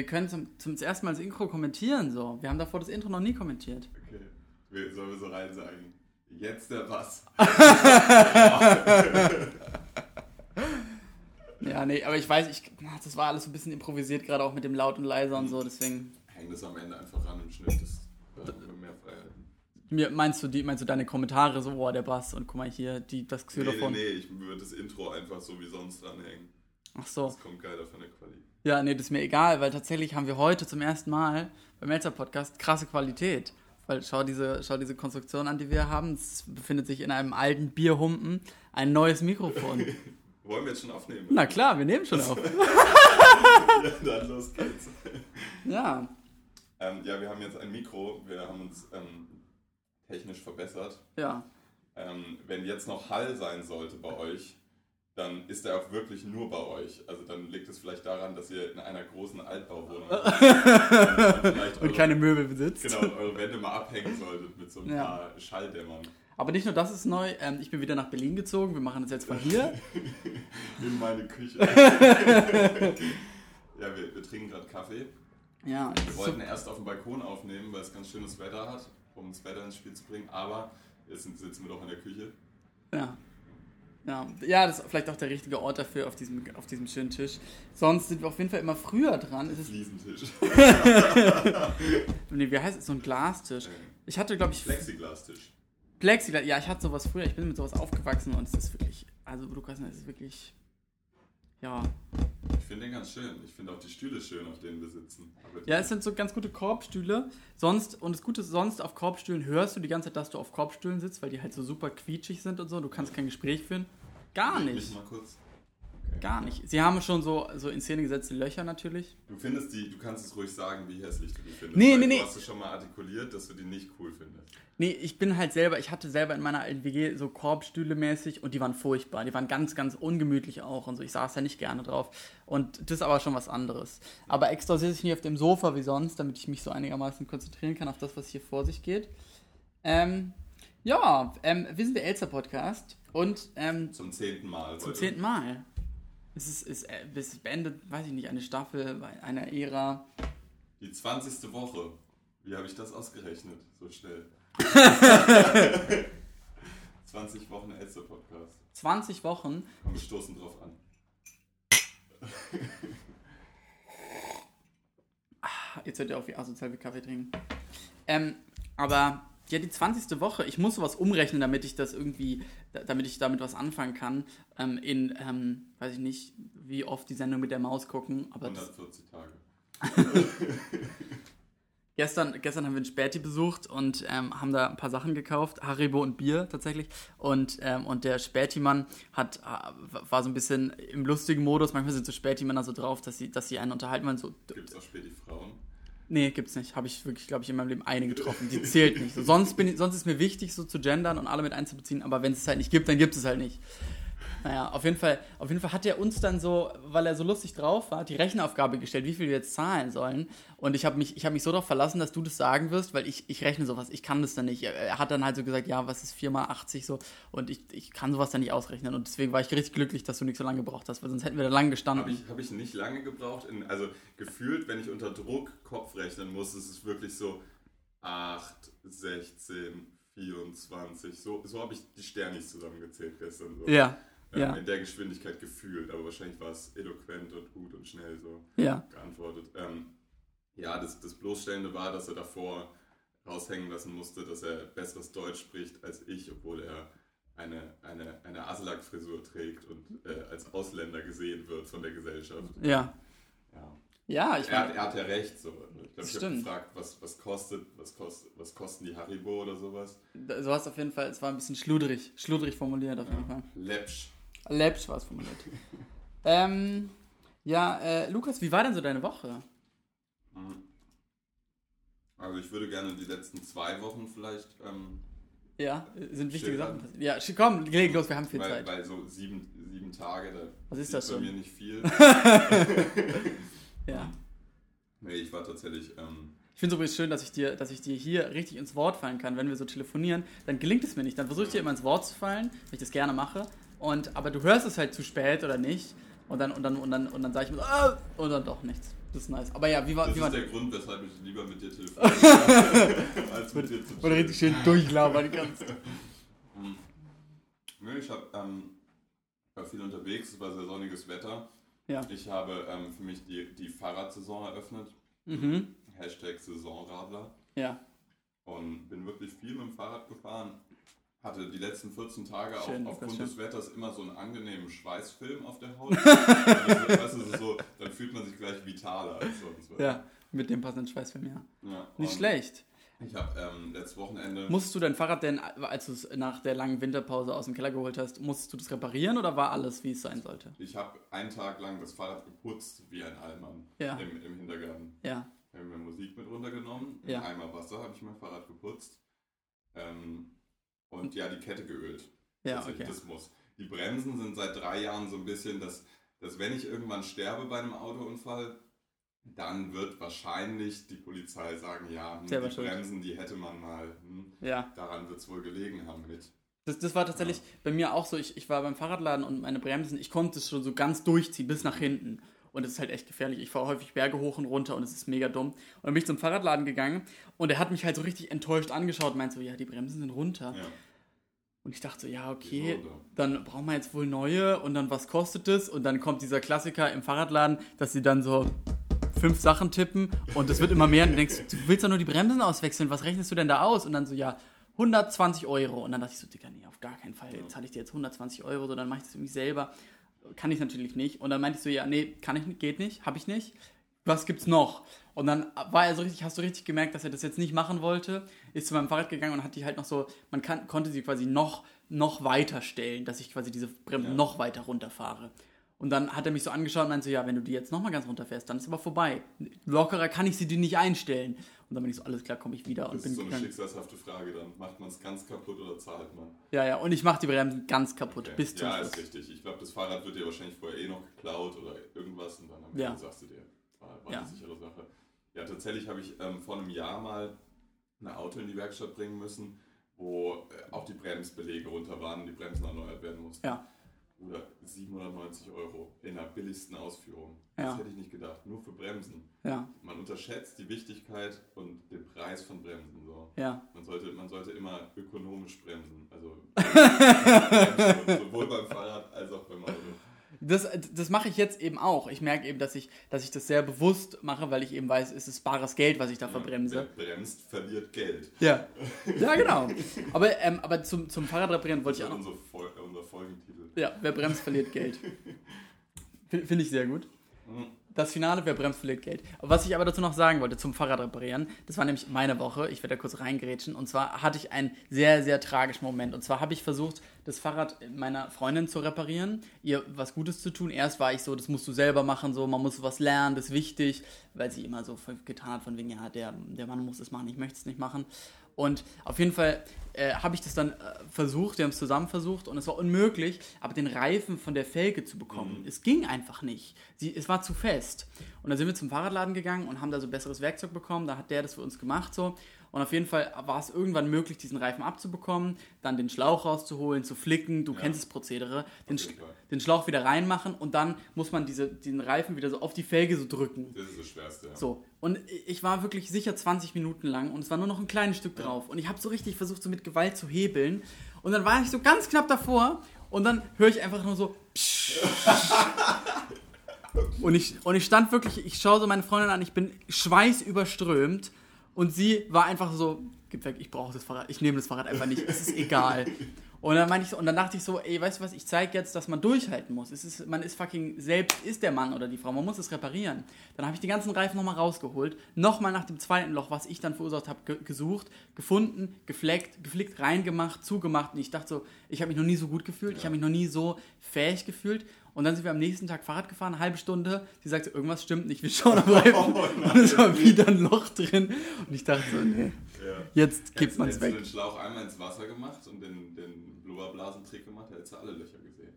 Wir können zum, zum ersten Mal das Intro kommentieren, so. Wir haben davor das Intro noch nie kommentiert. Okay. Wir- Sollen wir so rein sagen? Jetzt der Bass. Ja, nee, aber ich weiß, ich, das war alles so ein bisschen improvisiert, gerade auch mit dem Laut und Leiser und so, deswegen. Häng das am Ende einfach ran im Schnitt. Das, da mehr Freiheit. Mir, meinst, du die, meinst du deine Kommentare so, boah, der Bass und guck mal hier, die, das Nee, nee, Xylophon? nee, ich würde das Intro einfach so wie sonst dranhängen. Ach so. Das kommt geiler von der Quali. Ja, nee, das ist mir egal, weil tatsächlich haben wir heute zum ersten Mal beim Melzer Podcast krasse Qualität. Weil schau diese, schau diese Konstruktion an, die wir haben. Es befindet sich in einem alten Bierhumpen ein neues Mikrofon. Wollen wir jetzt schon aufnehmen? Na klar, wir nehmen schon auf. Ja, dann los geht's. Ja. Ähm, ja, wir haben jetzt ein Mikro. Wir haben uns ähm, technisch verbessert. Ja. Ähm, wenn jetzt noch Hall sein sollte bei euch, dann ist er auch wirklich nur bei euch. Also dann liegt es vielleicht daran, dass ihr in einer großen Altbauwohnung und, Und keine Möbel besitzt. Genau, eure Wände mal abhängen solltet mit so ein Ja. paar Schalldämmern. Aber nicht nur das ist neu. Ähm, ich bin wieder nach Berlin gezogen. Wir machen das jetzt von hier. In meine Küche. ja, wir, wir trinken gerade Kaffee. Ja. Wir wollten erst auf dem Balkon aufnehmen, weil es ganz schönes Wetter hat, um das Wetter ins Spiel zu bringen. Aber jetzt sitzen wir doch in der Küche. Ja. Ja. ja, das ist vielleicht auch der richtige Ort dafür auf diesem, auf diesem schönen Tisch. Sonst sind wir auf jeden Fall immer früher dran. Es ist, Fliesentisch. nee, wie heißt es? So ein Glastisch. Ich hatte, glaube ich, Plexiglastisch. Plexiglas. Ja, ich hatte sowas früher. Ich bin mit sowas aufgewachsen und es ist wirklich, also Lukas, es ist wirklich, ja. Ich finde den ganz schön. Ich finde auch die Stühle schön, auf denen wir sitzen. Ja, es sind so ganz gute Korbstühle. Sonst, und das Gute ist, sonst auf Korbstühlen hörst du die ganze Zeit, dass du auf Korbstühlen sitzt, weil die halt so super quietschig sind und so. Du kannst kein Gespräch führen. Gar Mich nicht. mal kurz. Gar nicht. Sie haben schon so, so in Szene gesetzte Löcher natürlich. Du findest die, du kannst es ruhig sagen, wie hässlich du die findest. Nee, nee, du nee. hast es schon mal artikuliert, dass du die nicht cool findest. Nee, ich bin halt selber, ich hatte selber in meiner alten WG so Korbstühle mäßig und die waren furchtbar. Die waren ganz, ganz ungemütlich auch und so. Ich saß da nicht gerne drauf. Und das ist aber schon was anderes. Aber extra sitze ich nicht auf dem Sofa wie sonst, damit ich mich so einigermaßen konzentrieren kann auf das, was hier vor sich geht. Ähm, ja, ähm, wir sind der Elster Podcast und ähm, Zum zehnten Mal. zum zehnten Mal. Es ist, ist, äh, es beendet, weiß ich nicht, eine Staffel, einer Ära. Die 20. Woche. Wie habe ich das ausgerechnet? So schnell. 20 Wochen Elster Podcast. 20 Wochen. Komm, wir stoßen drauf an. Jetzt hört ihr auf, wie asozial wir Kaffee trinken. Ähm, aber ja, die 20. Woche, ich muss sowas umrechnen, damit ich das irgendwie, da- damit ich damit was anfangen kann. Ähm, in, ähm, weiß ich nicht, wie oft die Sendung mit der Maus gucken. Aber das, 140 Tage. gestern, gestern haben wir einen Späti besucht und ähm, haben da ein paar Sachen gekauft. Haribo und Bier tatsächlich. Und, ähm, und der Späti-Mann hat, äh, war so ein bisschen im lustigen Modus. Manchmal sind so Späti-Männer so drauf, dass sie, dass sie einen unterhalten wollen. So, Gibt es auch spät die Frauen? Nee, gibt's nicht. Habe ich wirklich, glaube ich, in meinem Leben eine getroffen. Die zählt nicht. So, sonst, bin ich, sonst ist mir wichtig, so zu gendern und alle mit einzubeziehen, aber wenn es halt nicht gibt, dann gibt es halt nicht. Naja, auf jeden Fall, auf jeden Fall hat er uns dann so, weil er so lustig drauf war, die Rechenaufgabe gestellt, wie viel wir jetzt zahlen sollen. Und ich habe mich, ich hab mich so darauf verlassen, dass du das sagen wirst, weil ich, ich rechne sowas, ich kann das dann nicht. Er, hat dann halt so gesagt, ja, was ist 4 mal 80 so und ich, ich kann sowas dann nicht ausrechnen. Und deswegen war ich richtig glücklich, dass du nicht so lange gebraucht hast, weil sonst hätten wir da lang gestanden. Habe ich, hab ich nicht lange gebraucht. In, also gefühlt, wenn ich unter Druck Kopf rechnen muss, ist es wirklich so 8, 16, 24. So, so habe ich die Sternis zusammengezählt gestern. So. ja, ja, In der Geschwindigkeit gefühlt, aber wahrscheinlich war es eloquent und gut und schnell so ja. geantwortet. Ähm, ja, das, das Bloßstellende war, dass er davor raushängen lassen musste, dass er besseres Deutsch spricht als ich, obwohl er eine, eine, eine Aslak-Frisur trägt und äh, als Ausländer gesehen wird von der Gesellschaft. Ja, Ja. ja ich Er, meine, er hat ja recht. So. Ich glaube, ich habe gefragt, was, was, kostet, was, kostet, was kosten die Haribo oder sowas. du hast auf jeden Fall, es war ein bisschen schludrig, schludrig formuliert auf jeden Fall. Läppsch. Läppsch war es formuliert. ähm, ja, äh, Lukas, wie war denn so deine Woche? Mhm. Also ich würde gerne die letzten zwei Wochen vielleicht, ähm, Ja, sind wichtige. Sachen passiert. Ja, komm, leg los, wir haben viel weil, Zeit. weil so sieben, sieben Tage, da Was ist das bei schon? mir nicht viel. Ja. Nee, ich war tatsächlich, ähm, Ich finde es übrigens schön, dass ich, dir, dass ich dir hier richtig ins Wort fallen kann, wenn wir so telefonieren. Dann gelingt es mir nicht. Dann versuche ich dir immer ins Wort zu fallen, weil ich das gerne mache. Und, aber du hörst es halt zu spät oder nicht. Und dann, und dann, und dann, und dann sage ich mir so, ah, und dann doch nichts. Das ist nice. Aber ja, wie war. Das wie ist war der Grund, weshalb ich lieber mit dir telefoniere, als mit dir zu wo du richtig schön durchlabern kannst. Nee, ich hab, ähm, war viel unterwegs, es war sehr sonniges Wetter. Ja. Ich habe ähm, für mich die, die Fahrradsaison eröffnet. Mhm. Hashtag Saisonradler. Ja. Und bin wirklich viel mit dem Fahrrad gefahren. Hatte die letzten 14 Tage Schön, auch aufgrund des Wetters immer so einen angenehmen Schweißfilm auf der Haut. also, weißt du, so, dann fühlt man sich gleich vitaler als sonst. Ja, mit dem passenden Schweißfilm, ja. Ja, Nicht schlecht. Ich habe ähm, letztes Wochenende. Musstest du dein Fahrrad denn, als du es nach der langen Winterpause aus dem Keller geholt hast, musstest du das reparieren oder war alles, wie es sein sollte? Ich habe einen Tag lang das Fahrrad geputzt wie ein Allmann Ja. im, im Hintergarten. Ja. Ich habe mir Musik mit runtergenommen, Ja. ein Eimer Wasser habe ich mein Fahrrad geputzt ähm, und ja, die Kette geölt. Ja, Tatsächlich, okay. Das muss. Die Bremsen sind seit drei Jahren so ein bisschen, dass, dass wenn ich irgendwann sterbe bei einem Autounfall, dann wird wahrscheinlich die Polizei sagen, ja, hm, die. Bremsen, die hätte man mal, hm, Ja. daran wird es wohl gelegen haben mit. Das, das war tatsächlich bei mir auch so. Ich, ich war beim Fahrradladen und meine Bremsen, ich konnte es schon so ganz durchziehen, bis nach hinten. Und es ist halt echt gefährlich. Ich fahre häufig Berge hoch und runter und es ist mega dumm. Und dann bin ich zum Fahrradladen gegangen und er hat mich halt so richtig enttäuscht angeschaut und meint so, ja, die Bremsen sind runter. Ja, Und ich dachte so, ja, okay, dann brauchen wir jetzt wohl neue und dann was kostet es? Und dann kommt dieser Klassiker im Fahrradladen, dass sie dann so fünf Sachen tippen und es wird immer mehr und du denkst, du willst doch nur die Bremsen auswechseln, was rechnest du denn da aus? Und dann so, ja, 120 Euro. Und dann dachte ich so, Digga, nee, auf gar keinen Fall, zahle ich dir jetzt 120 Euro, so dann mache ich das irgendwie selber. Kann ich natürlich nicht. Und dann meinte ich so, ja, nee, kann ich nicht, geht nicht, habe ich nicht. Was gibt's noch? Und dann war er so richtig, hast du richtig gemerkt, dass er das jetzt nicht machen wollte, ist zu meinem Fahrrad gegangen und hat die halt noch so, man kann, konnte sie quasi noch, noch weiter stellen, dass ich quasi diese Bremsen Ja. noch weiter runterfahre. Und dann hat er mich so angeschaut und meinte so, ja, wenn du die jetzt nochmal ganz runterfährst, dann ist aber vorbei. Lockerer kann ich sie dir nicht einstellen. Und dann bin ich so, alles klar, komme ich wieder und Das bin ist so eine gegangen. schicksalshafte Frage dann. Macht man es ganz kaputt oder zahlt man? Ja, ja, und ich mache die Bremsen ganz kaputt, Okay. bis zum ja, Schluss. ist richtig. Ich glaube, das Fahrrad wird dir wahrscheinlich vorher eh noch geklaut oder irgendwas und dann am Ja. Ende sagst du dir, war, war Ja. eine sichere Sache. Ja, tatsächlich habe ich ähm, vor einem Jahr mal ein Auto in die Werkstatt bringen müssen, wo äh, auch die Bremsbelege runter waren und die Bremsen erneuert werden mussten. Ja. Oder 790 Euro in der billigsten Ausführung. Ja. Das hätte ich nicht gedacht. Nur für Bremsen. Ja, Man unterschätzt die Wichtigkeit und den Preis von Bremsen. So. ja. Man sollte, man sollte immer ökonomisch bremsen. Also sowohl beim Fahrrad als auch beim Auto. Das, das mache ich jetzt eben auch. Ich merke eben, dass ich, dass ich das sehr bewusst mache, weil ich eben weiß, es ist bares Geld, was ich da verbremse. Wer bremst, verliert Geld. Ja, ja genau. Aber, ähm, aber zum, zum Fahrradreparieren wollte ich auch noch. unser, Fol unser Folgentitel. Ja, wer bremst, verliert Geld. Finde ich sehr gut. Mhm. Das Finale, wer bremst, verliert Geld. Was ich aber dazu noch sagen wollte, zum Fahrradreparieren, das war nämlich meine Woche, ich werde da kurz reingrätschen, und zwar hatte ich einen sehr, sehr tragischen Moment. Und zwar habe ich versucht, das Fahrrad meiner Freundin zu reparieren, ihr was Gutes zu tun. Erst war ich so, das musst du selber machen, so, man muss sowas lernen, das ist wichtig, weil sie immer so getan hat, von wegen, ja, der, der Mann muss es machen, ich möchte es nicht machen. Und auf jeden Fall äh, habe ich das dann äh, versucht, wir haben es zusammen versucht und es war unmöglich, aber den Reifen von der Felge zu bekommen. Es ging einfach nicht. Sie, es war zu fest. Und dann sind wir zum Fahrradladen gegangen und haben da so besseres Werkzeug bekommen. Da hat der das für uns gemacht so. Und auf jeden Fall war es irgendwann möglich, diesen Reifen abzubekommen, dann den Schlauch rauszuholen, zu flicken. Du kennst das Prozedere. Den, Sch- den Schlauch wieder reinmachen und dann muss man diese, den Reifen wieder so auf die Felge so drücken. Das ist das Schwerste. Ja. So, und ich war wirklich sicher 20 Minuten lang und es war nur noch ein kleines Stück drauf. Und ich habe so richtig versucht, so mit Gewalt zu hebeln. Und dann war ich so ganz knapp davor und dann höre ich einfach nur so. Und ich, und ich stand wirklich, ich schaue so meine Freundin an, ich bin schweißüberströmt und sie war einfach so, gib weg, ich brauche das Fahrrad, ich nehme das Fahrrad einfach nicht, es ist egal. Und dann meinte ich so, und dann dachte ich so, ey, weißt du was, ich zeige jetzt, dass man durchhalten muss. Es ist, man ist fucking, selbst ist der Mann oder die Frau, man muss es reparieren. Dann habe ich die ganzen Reifen nochmal rausgeholt, nochmal nach dem zweiten Loch, was ich dann verursacht habe, ge gesucht, gefunden, gefleckt, geflickt, reingemacht, zugemacht. Und ich dachte so, ich habe mich noch nie so gut gefühlt, ich habe mich noch nie so fähig gefühlt. Und dann sind wir am nächsten Tag Fahrrad gefahren, eine halbe Stunde. Sie sagte, irgendwas stimmt nicht, wir schauen am Reifen. und es war wieder ein Loch drin. Und ich dachte so, nee, Ja. jetzt kippt man es hättest du weg. den Schlauch einmal ins Wasser gemacht und den, den Blubberblasentrick gemacht, hättest du alle Löcher gesehen.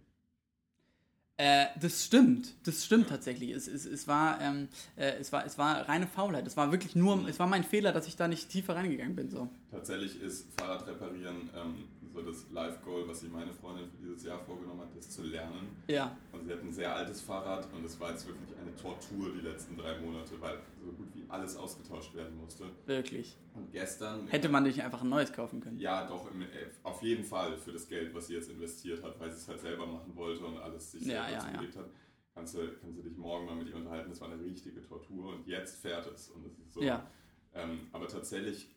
Äh, das stimmt, das stimmt tatsächlich. Es, es, es, war, ähm, äh, es, war, es war reine Faulheit. Es war wirklich nur, es war mein Fehler, dass ich da nicht tiefer reingegangen bin. So. Tatsächlich ist Fahrrad reparieren ähm, so das Live-Goal, was sich meine Freundin für dieses Jahr vorgenommen hat, das zu lernen. Ja. Und sie hat ein sehr altes Fahrrad und es war jetzt wirklich eine Tortur die letzten drei Monate, weil so gut wie alles ausgetauscht werden musste. Wirklich. Und gestern. Hätte man nicht einfach ein neues kaufen können? Ja, doch, im, äh, auf jeden Fall für das Geld, was sie jetzt investiert hat, weil sie es halt selber machen wollte und alles sich Ja, selber ja, zugelegt hat. Kannst du, kannst du dich morgen mal mit ihr unterhalten. Das war eine richtige Tortur und jetzt fährt es. Und das ist so. Ja. Ähm, aber tatsächlich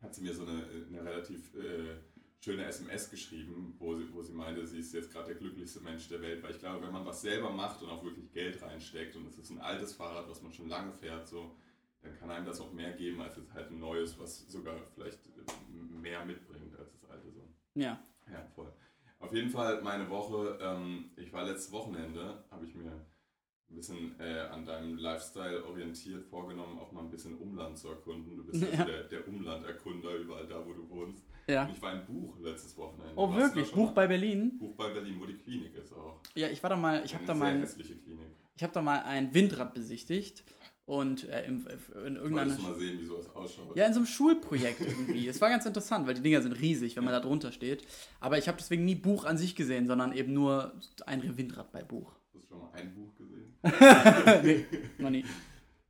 hat sie mir so eine, eine relativ äh, schöne SMS geschrieben, wo sie, wo sie meinte, sie ist jetzt gerade der glücklichste Mensch der Welt. Weil ich glaube, wenn man was selber macht und auch wirklich Geld reinsteckt und es ist ein altes Fahrrad, was man schon lange fährt, so, dann kann einem das auch mehr geben als jetzt halt ein neues, was sogar vielleicht mehr mitbringt als das alte. So. Ja. Ja, voll. Auf jeden Fall meine Woche, ähm, ich war letztes Wochenende, habe ich mir ein bisschen äh, an deinem Lifestyle orientiert vorgenommen, auch mal ein bisschen Umland zu erkunden. Du bist Ja. der, der Umlanderkunder überall da, wo du wohnst. Ja. Ich war in Buch letztes Wochenende. Oh, Warst wirklich? Buch bei Berlin? Buch bei Berlin, wo die Klinik ist auch. Ja, ich war da mal, ich habe Eine da mal, ein- hässliche Klinik. ich habe da mal ein Windrad besichtigt und äh, im, in Wolltest irgendeiner, du mal sehen, wie sowas ausschaut? ja, in so einem Schulprojekt irgendwie. es war ganz interessant, weil die Dinger sind riesig, wenn man da drunter steht. Aber ich habe deswegen nie Buch an sich gesehen, sondern eben nur ein Windrad bei Buch. Hast du schon mal ein Buch gesehen? nee, noch nie.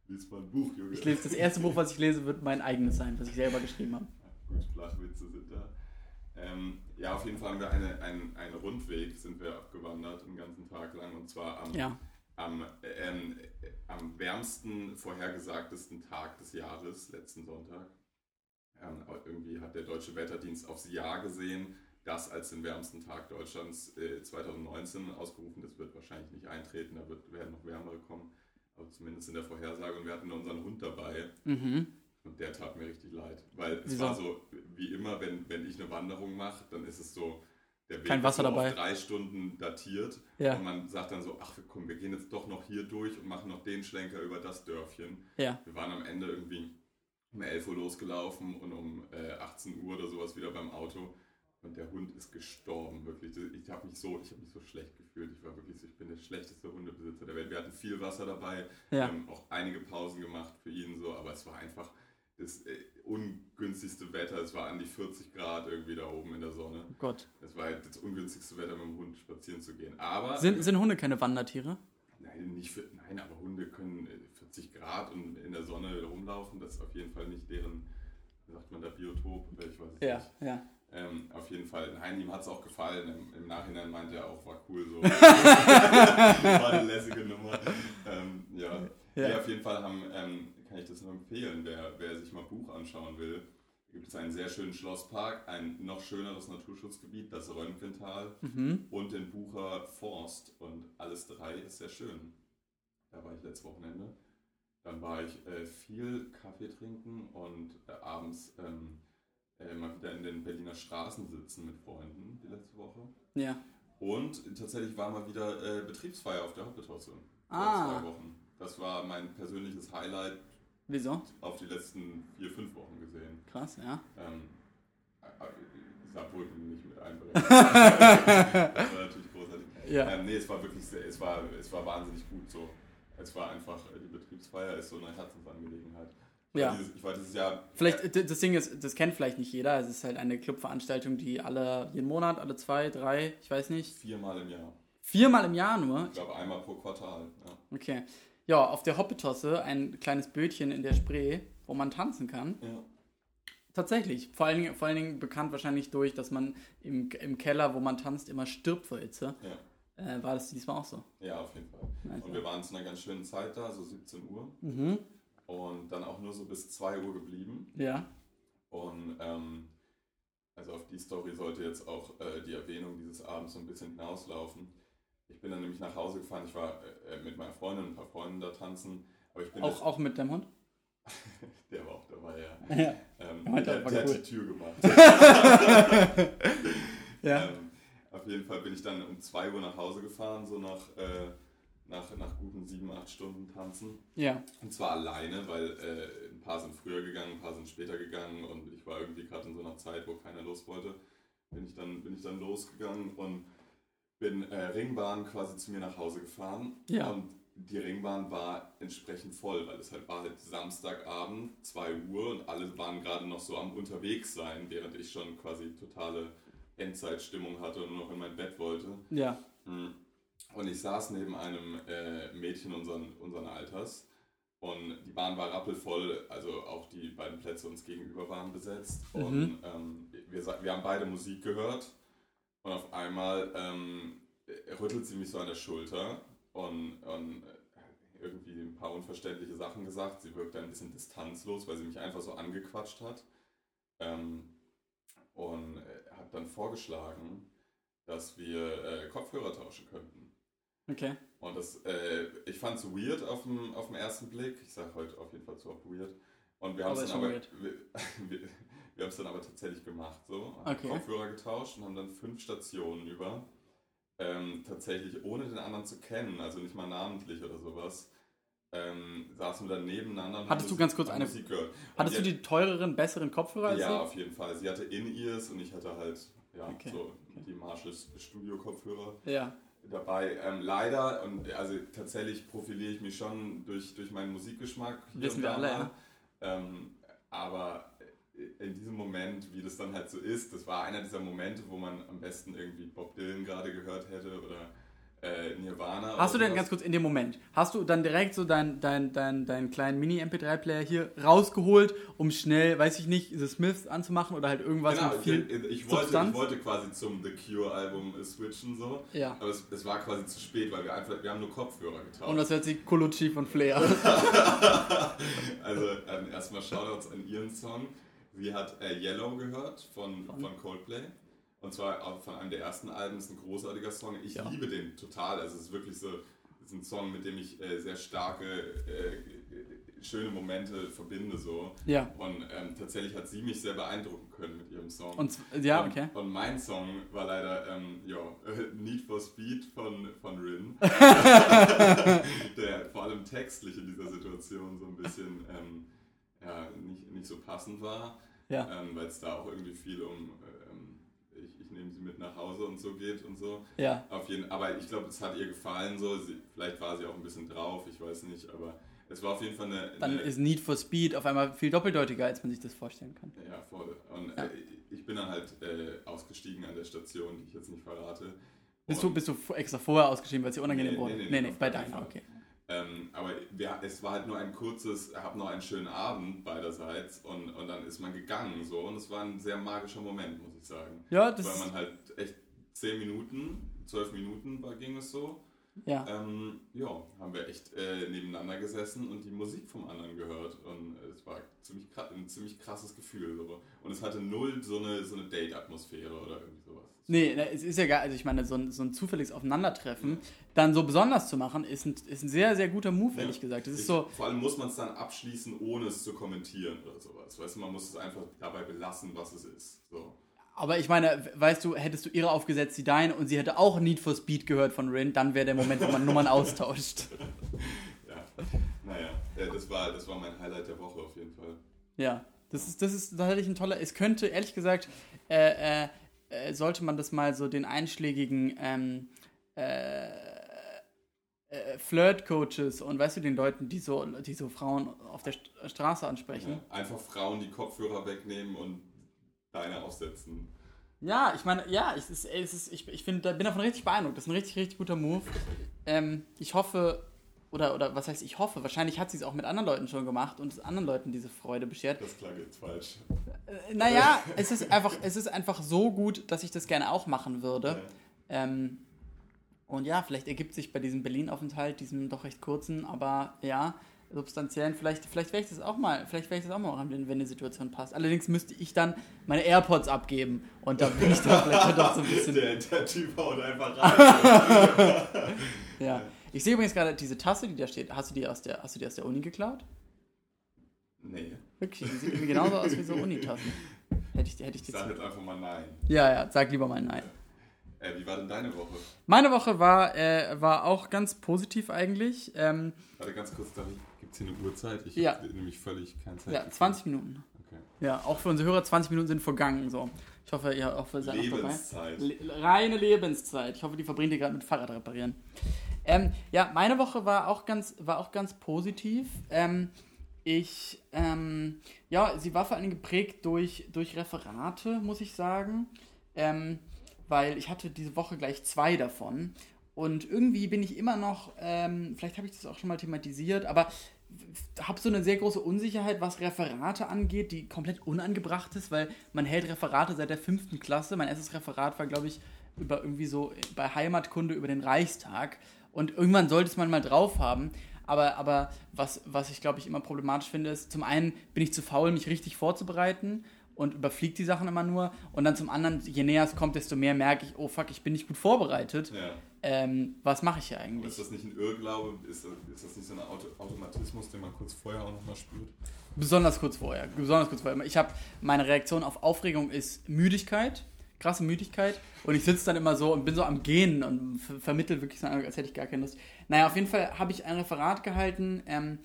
Lies mal ein Buch, Junge. Ich lese das erste Buch, was ich lese, wird mein eigenes sein, was ich selber geschrieben habe. Gut, sind da. Ähm, ja, auf jeden Fall haben wir eine, einen, einen Rundweg, sind wir abgewandert, einen ganzen Tag lang. Und zwar am, Ja. am, ähm, äh, am wärmsten vorhergesagtesten Tag des Jahres, letzten Sonntag. Ähm, irgendwie hat der Deutsche Wetterdienst aufs Jahr gesehen, das als den wärmsten Tag Deutschlands äh, 2019 ausgerufen. Das wird wahrscheinlich nicht eintreten, da wird, werden noch wärmere kommen. Aber zumindest in der Vorhersage. Und wir hatten unseren Hund dabei. Mhm. Und der tat mir richtig leid. Weil es Wieso? war so, wie immer, wenn, wenn ich eine Wanderung mache, dann ist es so, der Weg Kein Wasser ist so dabei. auf drei Stunden datiert. Ja. Und man sagt dann so, ach komm, wir gehen jetzt doch noch hier durch und machen noch den Schlenker über das Dörfchen. Ja. Wir waren am Ende irgendwie um 11 Uhr losgelaufen und um äh, 18 Uhr oder sowas wieder beim Auto. Und der Hund ist gestorben, wirklich. Ich habe mich, so, ich hab mich so schlecht gefühlt. Ich war wirklich so, ich bin der schlechteste Hundebesitzer der Welt. Wir hatten viel Wasser dabei. Wir Ja. haben auch einige Pausen gemacht für ihn, so, aber es war einfach das äh, ungünstigste Wetter. Es war an die 40 Grad irgendwie da oben in der Sonne. Oh Gott. Es war halt das ungünstigste Wetter, mit dem Hund spazieren zu gehen. Aber Sind, sind Hunde keine Wandertiere? Nein, nicht für, nein, aber Hunde können äh, 40 Grad und in der Sonne rumlaufen. Das ist auf jeden Fall nicht deren, wie sagt man da, Biotop? Ich weiß es nicht. ja. Ähm, auf jeden Fall. Nein, ihm hat es auch gefallen. Im, Im Nachhinein meinte er auch, war cool so. war eine lässige Nummer. Ähm, ja. Ja. Nee, auf jeden Fall haben, ähm, kann ich das nur empfehlen, wer, wer sich mal Buch anschauen will. Gibt es einen sehr schönen Schlosspark, ein noch schöneres Naturschutzgebiet, das Röntgental Mhm. und den Bucher Forst. Und alles drei ist sehr schön. Da war ich letztes Wochenende. Dann war ich äh, viel Kaffee trinken und äh, abends ähm, äh, mal wieder in den Berliner Straßen sitzen mit Freunden die letzte Woche. Ja. Und tatsächlich war mal wieder äh, Betriebsfeier auf der Hauptbetosse. Vor Ah. zwei Wochen. Das war mein persönliches Highlight Wieso? auf die letzten vier, fünf Wochen gesehen. Krass, ja. Ähm, äh, äh, Saarbrücken nicht mit einberechnet. das war natürlich großartig. Ja. Ähm, nee, es war wirklich sehr, es war, es war wahnsinnig gut so. Es war einfach, äh, die Betriebsfeier ist so eine Herzensangelegenheit. Ja. Dieses, ich war dieses Jahr. Vielleicht, das Ding ist, das kennt vielleicht nicht jeder. Es ist halt eine Clubveranstaltung, die alle, jeden Monat, alle zwei, drei, ich weiß nicht, Viermal im Jahr. viermal im Jahr nur. Ich glaube einmal pro Quartal. Ja. Okay. Ja, auf der Hoppetosse ein kleines Bötchen in der Spree, wo man tanzen kann. Ja. Tatsächlich. Vor allen, Dingen, vor allen Dingen bekannt wahrscheinlich durch, dass man im, im Keller, wo man tanzt, immer stirbt vor Hitze. Ja. Äh, war das diesmal auch so? ja, auf jeden Fall. Nice, Und wir waren zu einer ganz schönen Zeit da, so 17 Uhr. Mhm. Und dann auch nur so bis 2 Uhr geblieben. Ja. Und ähm, also auf die Story sollte jetzt auch äh, die Erwähnung dieses Abends so ein bisschen hinauslaufen. Ich bin dann nämlich nach Hause gefahren. Ich war äh, mit meiner Freundin und ein paar Freunden da tanzen. Aber ich bin Auch, auch mit deinem Hund? der war auch dabei, ja. Ja. Ähm, Er der, war der cool. hat die Tür gemacht. Ja. ähm, auf jeden Fall bin ich dann um 2 Uhr nach Hause gefahren, so nach, äh, nach, nach guten 7, 8 Stunden tanzen. Ja. Und zwar alleine, weil äh, ein paar sind früher gegangen, ein paar sind später gegangen und ich war irgendwie gerade in so einer Zeit, wo keiner los wollte. Bin ich dann, bin ich dann losgegangen und bin äh, Ringbahn quasi zu mir nach Hause gefahren. Ja. Und die Ringbahn war entsprechend voll, weil es halt war halt Samstagabend, 2 Uhr und alle waren gerade noch so am unterwegs sein, während ich schon quasi totale Endzeitstimmung hatte und nur noch in mein Bett wollte. Ja. Hm. Und ich saß neben einem äh, Mädchen unseren, unseren Alters und die Bahn war rappelvoll, also auch die beiden Plätze uns gegenüber waren besetzt. Mhm. Und ähm, wir, wir haben beide Musik gehört und auf einmal ähm, rüttelt sie mich so an der Schulter und, und äh, irgendwie ein paar unverständliche Sachen gesagt. Sie wirkte ein bisschen distanzlos, weil sie mich einfach so angequatscht hat. Ähm, und äh, hat dann vorgeschlagen, dass wir äh, Kopfhörer tauschen könnten. Okay. Und das, äh, ich fand es weird auf den, auf den ersten Blick. Ich sage heute auf jeden Fall zu oft weird. Und wir haben es dann aber, wir, wir, wir dann aber tatsächlich gemacht. So, haben Okay. Kopfhörer getauscht und haben dann fünf Stationen über. Ähm, tatsächlich ohne den anderen zu kennen, also nicht mal namentlich oder sowas. Ähm, saßen wir dann nebeneinander. und Hattest haben du ganz kurz eine- Musik gehört. Hattest du die- die teureren, besseren Kopfhörer als ja, sie? auf jeden Fall. Sie hatte In-Ears und ich hatte halt ja, Okay, so okay. die Marshall Studio-Kopfhörer Ja. dabei. Ähm, leider, und also tatsächlich profiliere ich mich schon durch, durch meinen Musikgeschmack. Wissen wir alle, ja. Ähm, aber in diesem Moment, wie das dann halt so ist, das war einer dieser Momente, wo man am besten irgendwie Bob Dylan gerade gehört hätte oder äh, Nirvana. Hast du denn ganz kurz in dem Moment, hast du dann direkt so deinen dein, dein, dein kleinen Mini-MP3-Player hier rausgeholt, um schnell, weiß ich nicht, The Smiths anzumachen oder halt irgendwas Genau, mit viel ich, ich, wollte, ich wollte quasi zum The Cure-Album äh, switchen so. Ja. Aber es, es war quasi zu spät, weil wir einfach, wir haben nur Kopfhörer getauscht. Und das hört sich Colucci von Flair. also ähm, erstmal Shoutouts an ihren Song. Sie hat äh, Yellow gehört von, Von? von Coldplay. Und zwar von einem der ersten Alben. ist ein großartiger Song. Ich Ja. liebe den total. Also es ist wirklich so, ist ein Song, mit dem ich äh, sehr starke, äh, schöne Momente verbinde so. ja. Und ähm, tatsächlich hat sie mich sehr beeindrucken können mit ihrem Song. Und ja, und, okay. Und mein Song war leider ähm, ja, Need for Speed von, von Rin. der vor allem textlich in dieser Situation so ein bisschen ähm, ja, nicht, nicht so passend war. Ja. Ähm, Weil es da auch irgendwie viel um ich nehme sie mit nach Hause und so geht und so. Ja. Auf jeden, aber ich glaube, es hat ihr gefallen so. Sie, vielleicht war sie auch ein bisschen drauf, ich weiß nicht, aber es war auf jeden Fall eine. Dann eine ist Need for Speed auf einmal viel doppeldeutiger, als man sich das vorstellen kann. Ja, voll. Und Ja. äh, ich bin dann halt äh, ausgestiegen an der Station, die ich jetzt nicht verrate. Bist du, bist du extra vorher ausgeschrieben, weil es dir unangenehm Nee, wurde? nee, nee, Nee, nee, bei deiner, okay. Ähm, aber wir, es war halt nur ein kurzes, hab noch einen schönen Abend beiderseits und, und dann ist man gegangen so und es war ein sehr magischer Moment, muss ich sagen. Ja, das Weil man halt echt 10 Minuten, 12 Minuten ging es so. ja. Ähm, ja, haben wir echt äh, nebeneinander gesessen und die Musik vom anderen gehört. Und es war ziemlich ein ziemlich krasses Gefühl. So. Und es hatte null so eine, so eine Date-Atmosphäre oder irgendwie sowas. Nee, ne, es ist ja gar, also ich meine, so ein, so ein zufälliges Aufeinandertreffen dann so besonders zu machen, ist ein, ist ein sehr, sehr guter Move, Ja. ehrlich gesagt. Das ist Ich, so, Vor allem muss man es dann abschließen, ohne es zu kommentieren oder sowas. Weißt du, man muss es einfach dabei belassen, was es ist. So. aber ich meine, weißt du, hättest du ihre aufgesetzt, die deine, und sie hätte auch Need for Speed gehört von Rin, dann wäre der Moment, wo man Nummern austauscht. Ja, naja, das war, das war mein Highlight der Woche auf jeden Fall. Ja, das ist, das ist tatsächlich ein toller. Es könnte, ehrlich gesagt, äh, äh, äh, sollte man das mal so den einschlägigen ähm, äh, äh, Flirt-Coaches und weißt du, den Leuten, die so, die so Frauen auf der St Straße ansprechen. Ja, einfach Frauen die Kopfhörer wegnehmen und deine aufsetzen. Ja, ich meine, ja, es ist, es ist, ich, ich find, bin davon richtig beeindruckt. Das ist ein richtig, richtig guter Move. Ähm, ich hoffe, oder, oder was heißt ich hoffe, wahrscheinlich hat sie es auch mit anderen Leuten schon gemacht und es anderen Leuten diese Freude beschert. Das klang jetzt falsch. Äh, Naja, es ist einfach, es ist einfach so gut, dass ich das gerne auch machen würde. Ähm, und ja, vielleicht ergibt sich bei diesem Berlin-Aufenthalt, diesem doch recht kurzen, aber ja, substanziellen, vielleicht, vielleicht werde ich das auch mal, vielleicht werde ich das auch mal machen, wenn, wenn die Situation passt. Allerdings müsste ich dann meine AirPods abgeben und da bin ich dann vielleicht doch so ein bisschen. Der, der Typ haut einfach rein. Ja. Ich sehe übrigens gerade diese Tasse, die da steht. Hast du die aus der, hast du die aus der Uni geklaut? nee, Wirklich, die sieht irgendwie genauso aus wie so Unitassen. Hätte ich, die- hätte ich die sag jetzt einfach mal nein. Ja, ja, sag lieber mal nein. Äh, wie war denn deine Woche? Meine Woche war, äh, war auch ganz positiv eigentlich. Ähm, Warte ganz kurz, gibt es hier eine Uhrzeit? Ich Ja. habe nämlich völlig keine Zeit. ja, 20 Minuten. Okay. Ja, auch für unsere Hörer 20 Minuten sind vergangen. So. Ich hoffe, ihr auch seid Lebenszeit. Le reine Lebenszeit. Ich hoffe, die verbringt ihr gerade mit Fahrrad reparieren. Ähm, ja, meine Woche war auch ganz, war auch ganz positiv. Ähm, ich, ähm, ja, sie war vor allem geprägt durch, durch Referate, muss ich sagen. Ähm, weil ich hatte diese Woche gleich zwei davon. Und irgendwie bin ich immer noch, ähm, vielleicht habe ich das auch schon mal thematisiert, aber habe so eine sehr große Unsicherheit, was Referate angeht, die komplett unangebracht ist, weil man hält Referate seit der fünften Klasse. Mein erstes Referat war, glaube ich, über irgendwie so bei Heimatkunde über den Reichstag. Und irgendwann sollte es man mal drauf haben. Aber, aber was, was ich, glaube ich, immer problematisch finde, ist, zum einen bin ich zu faul, mich richtig vorzubereiten und überfliege die Sachen immer nur. Und dann zum anderen, je näher es kommt, desto mehr merke ich, oh fuck, ich bin nicht gut vorbereitet. Ja. Ähm, was mache ich hier eigentlich? Ist das nicht ein Irrglaube? Ist das, ist das nicht so ein Auto Automatismus, den man kurz vorher auch nochmal spürt? Besonders kurz vorher. Besonders kurz vorher. Ich habe meine Reaktion auf Aufregung ist Müdigkeit, krasse Müdigkeit. Und ich sitze dann immer so und bin so am Gehen und ver vermittel wirklich so, als hätte ich gar keine Lust. Naja, auf jeden Fall habe ich ein Referat gehalten. Ähm,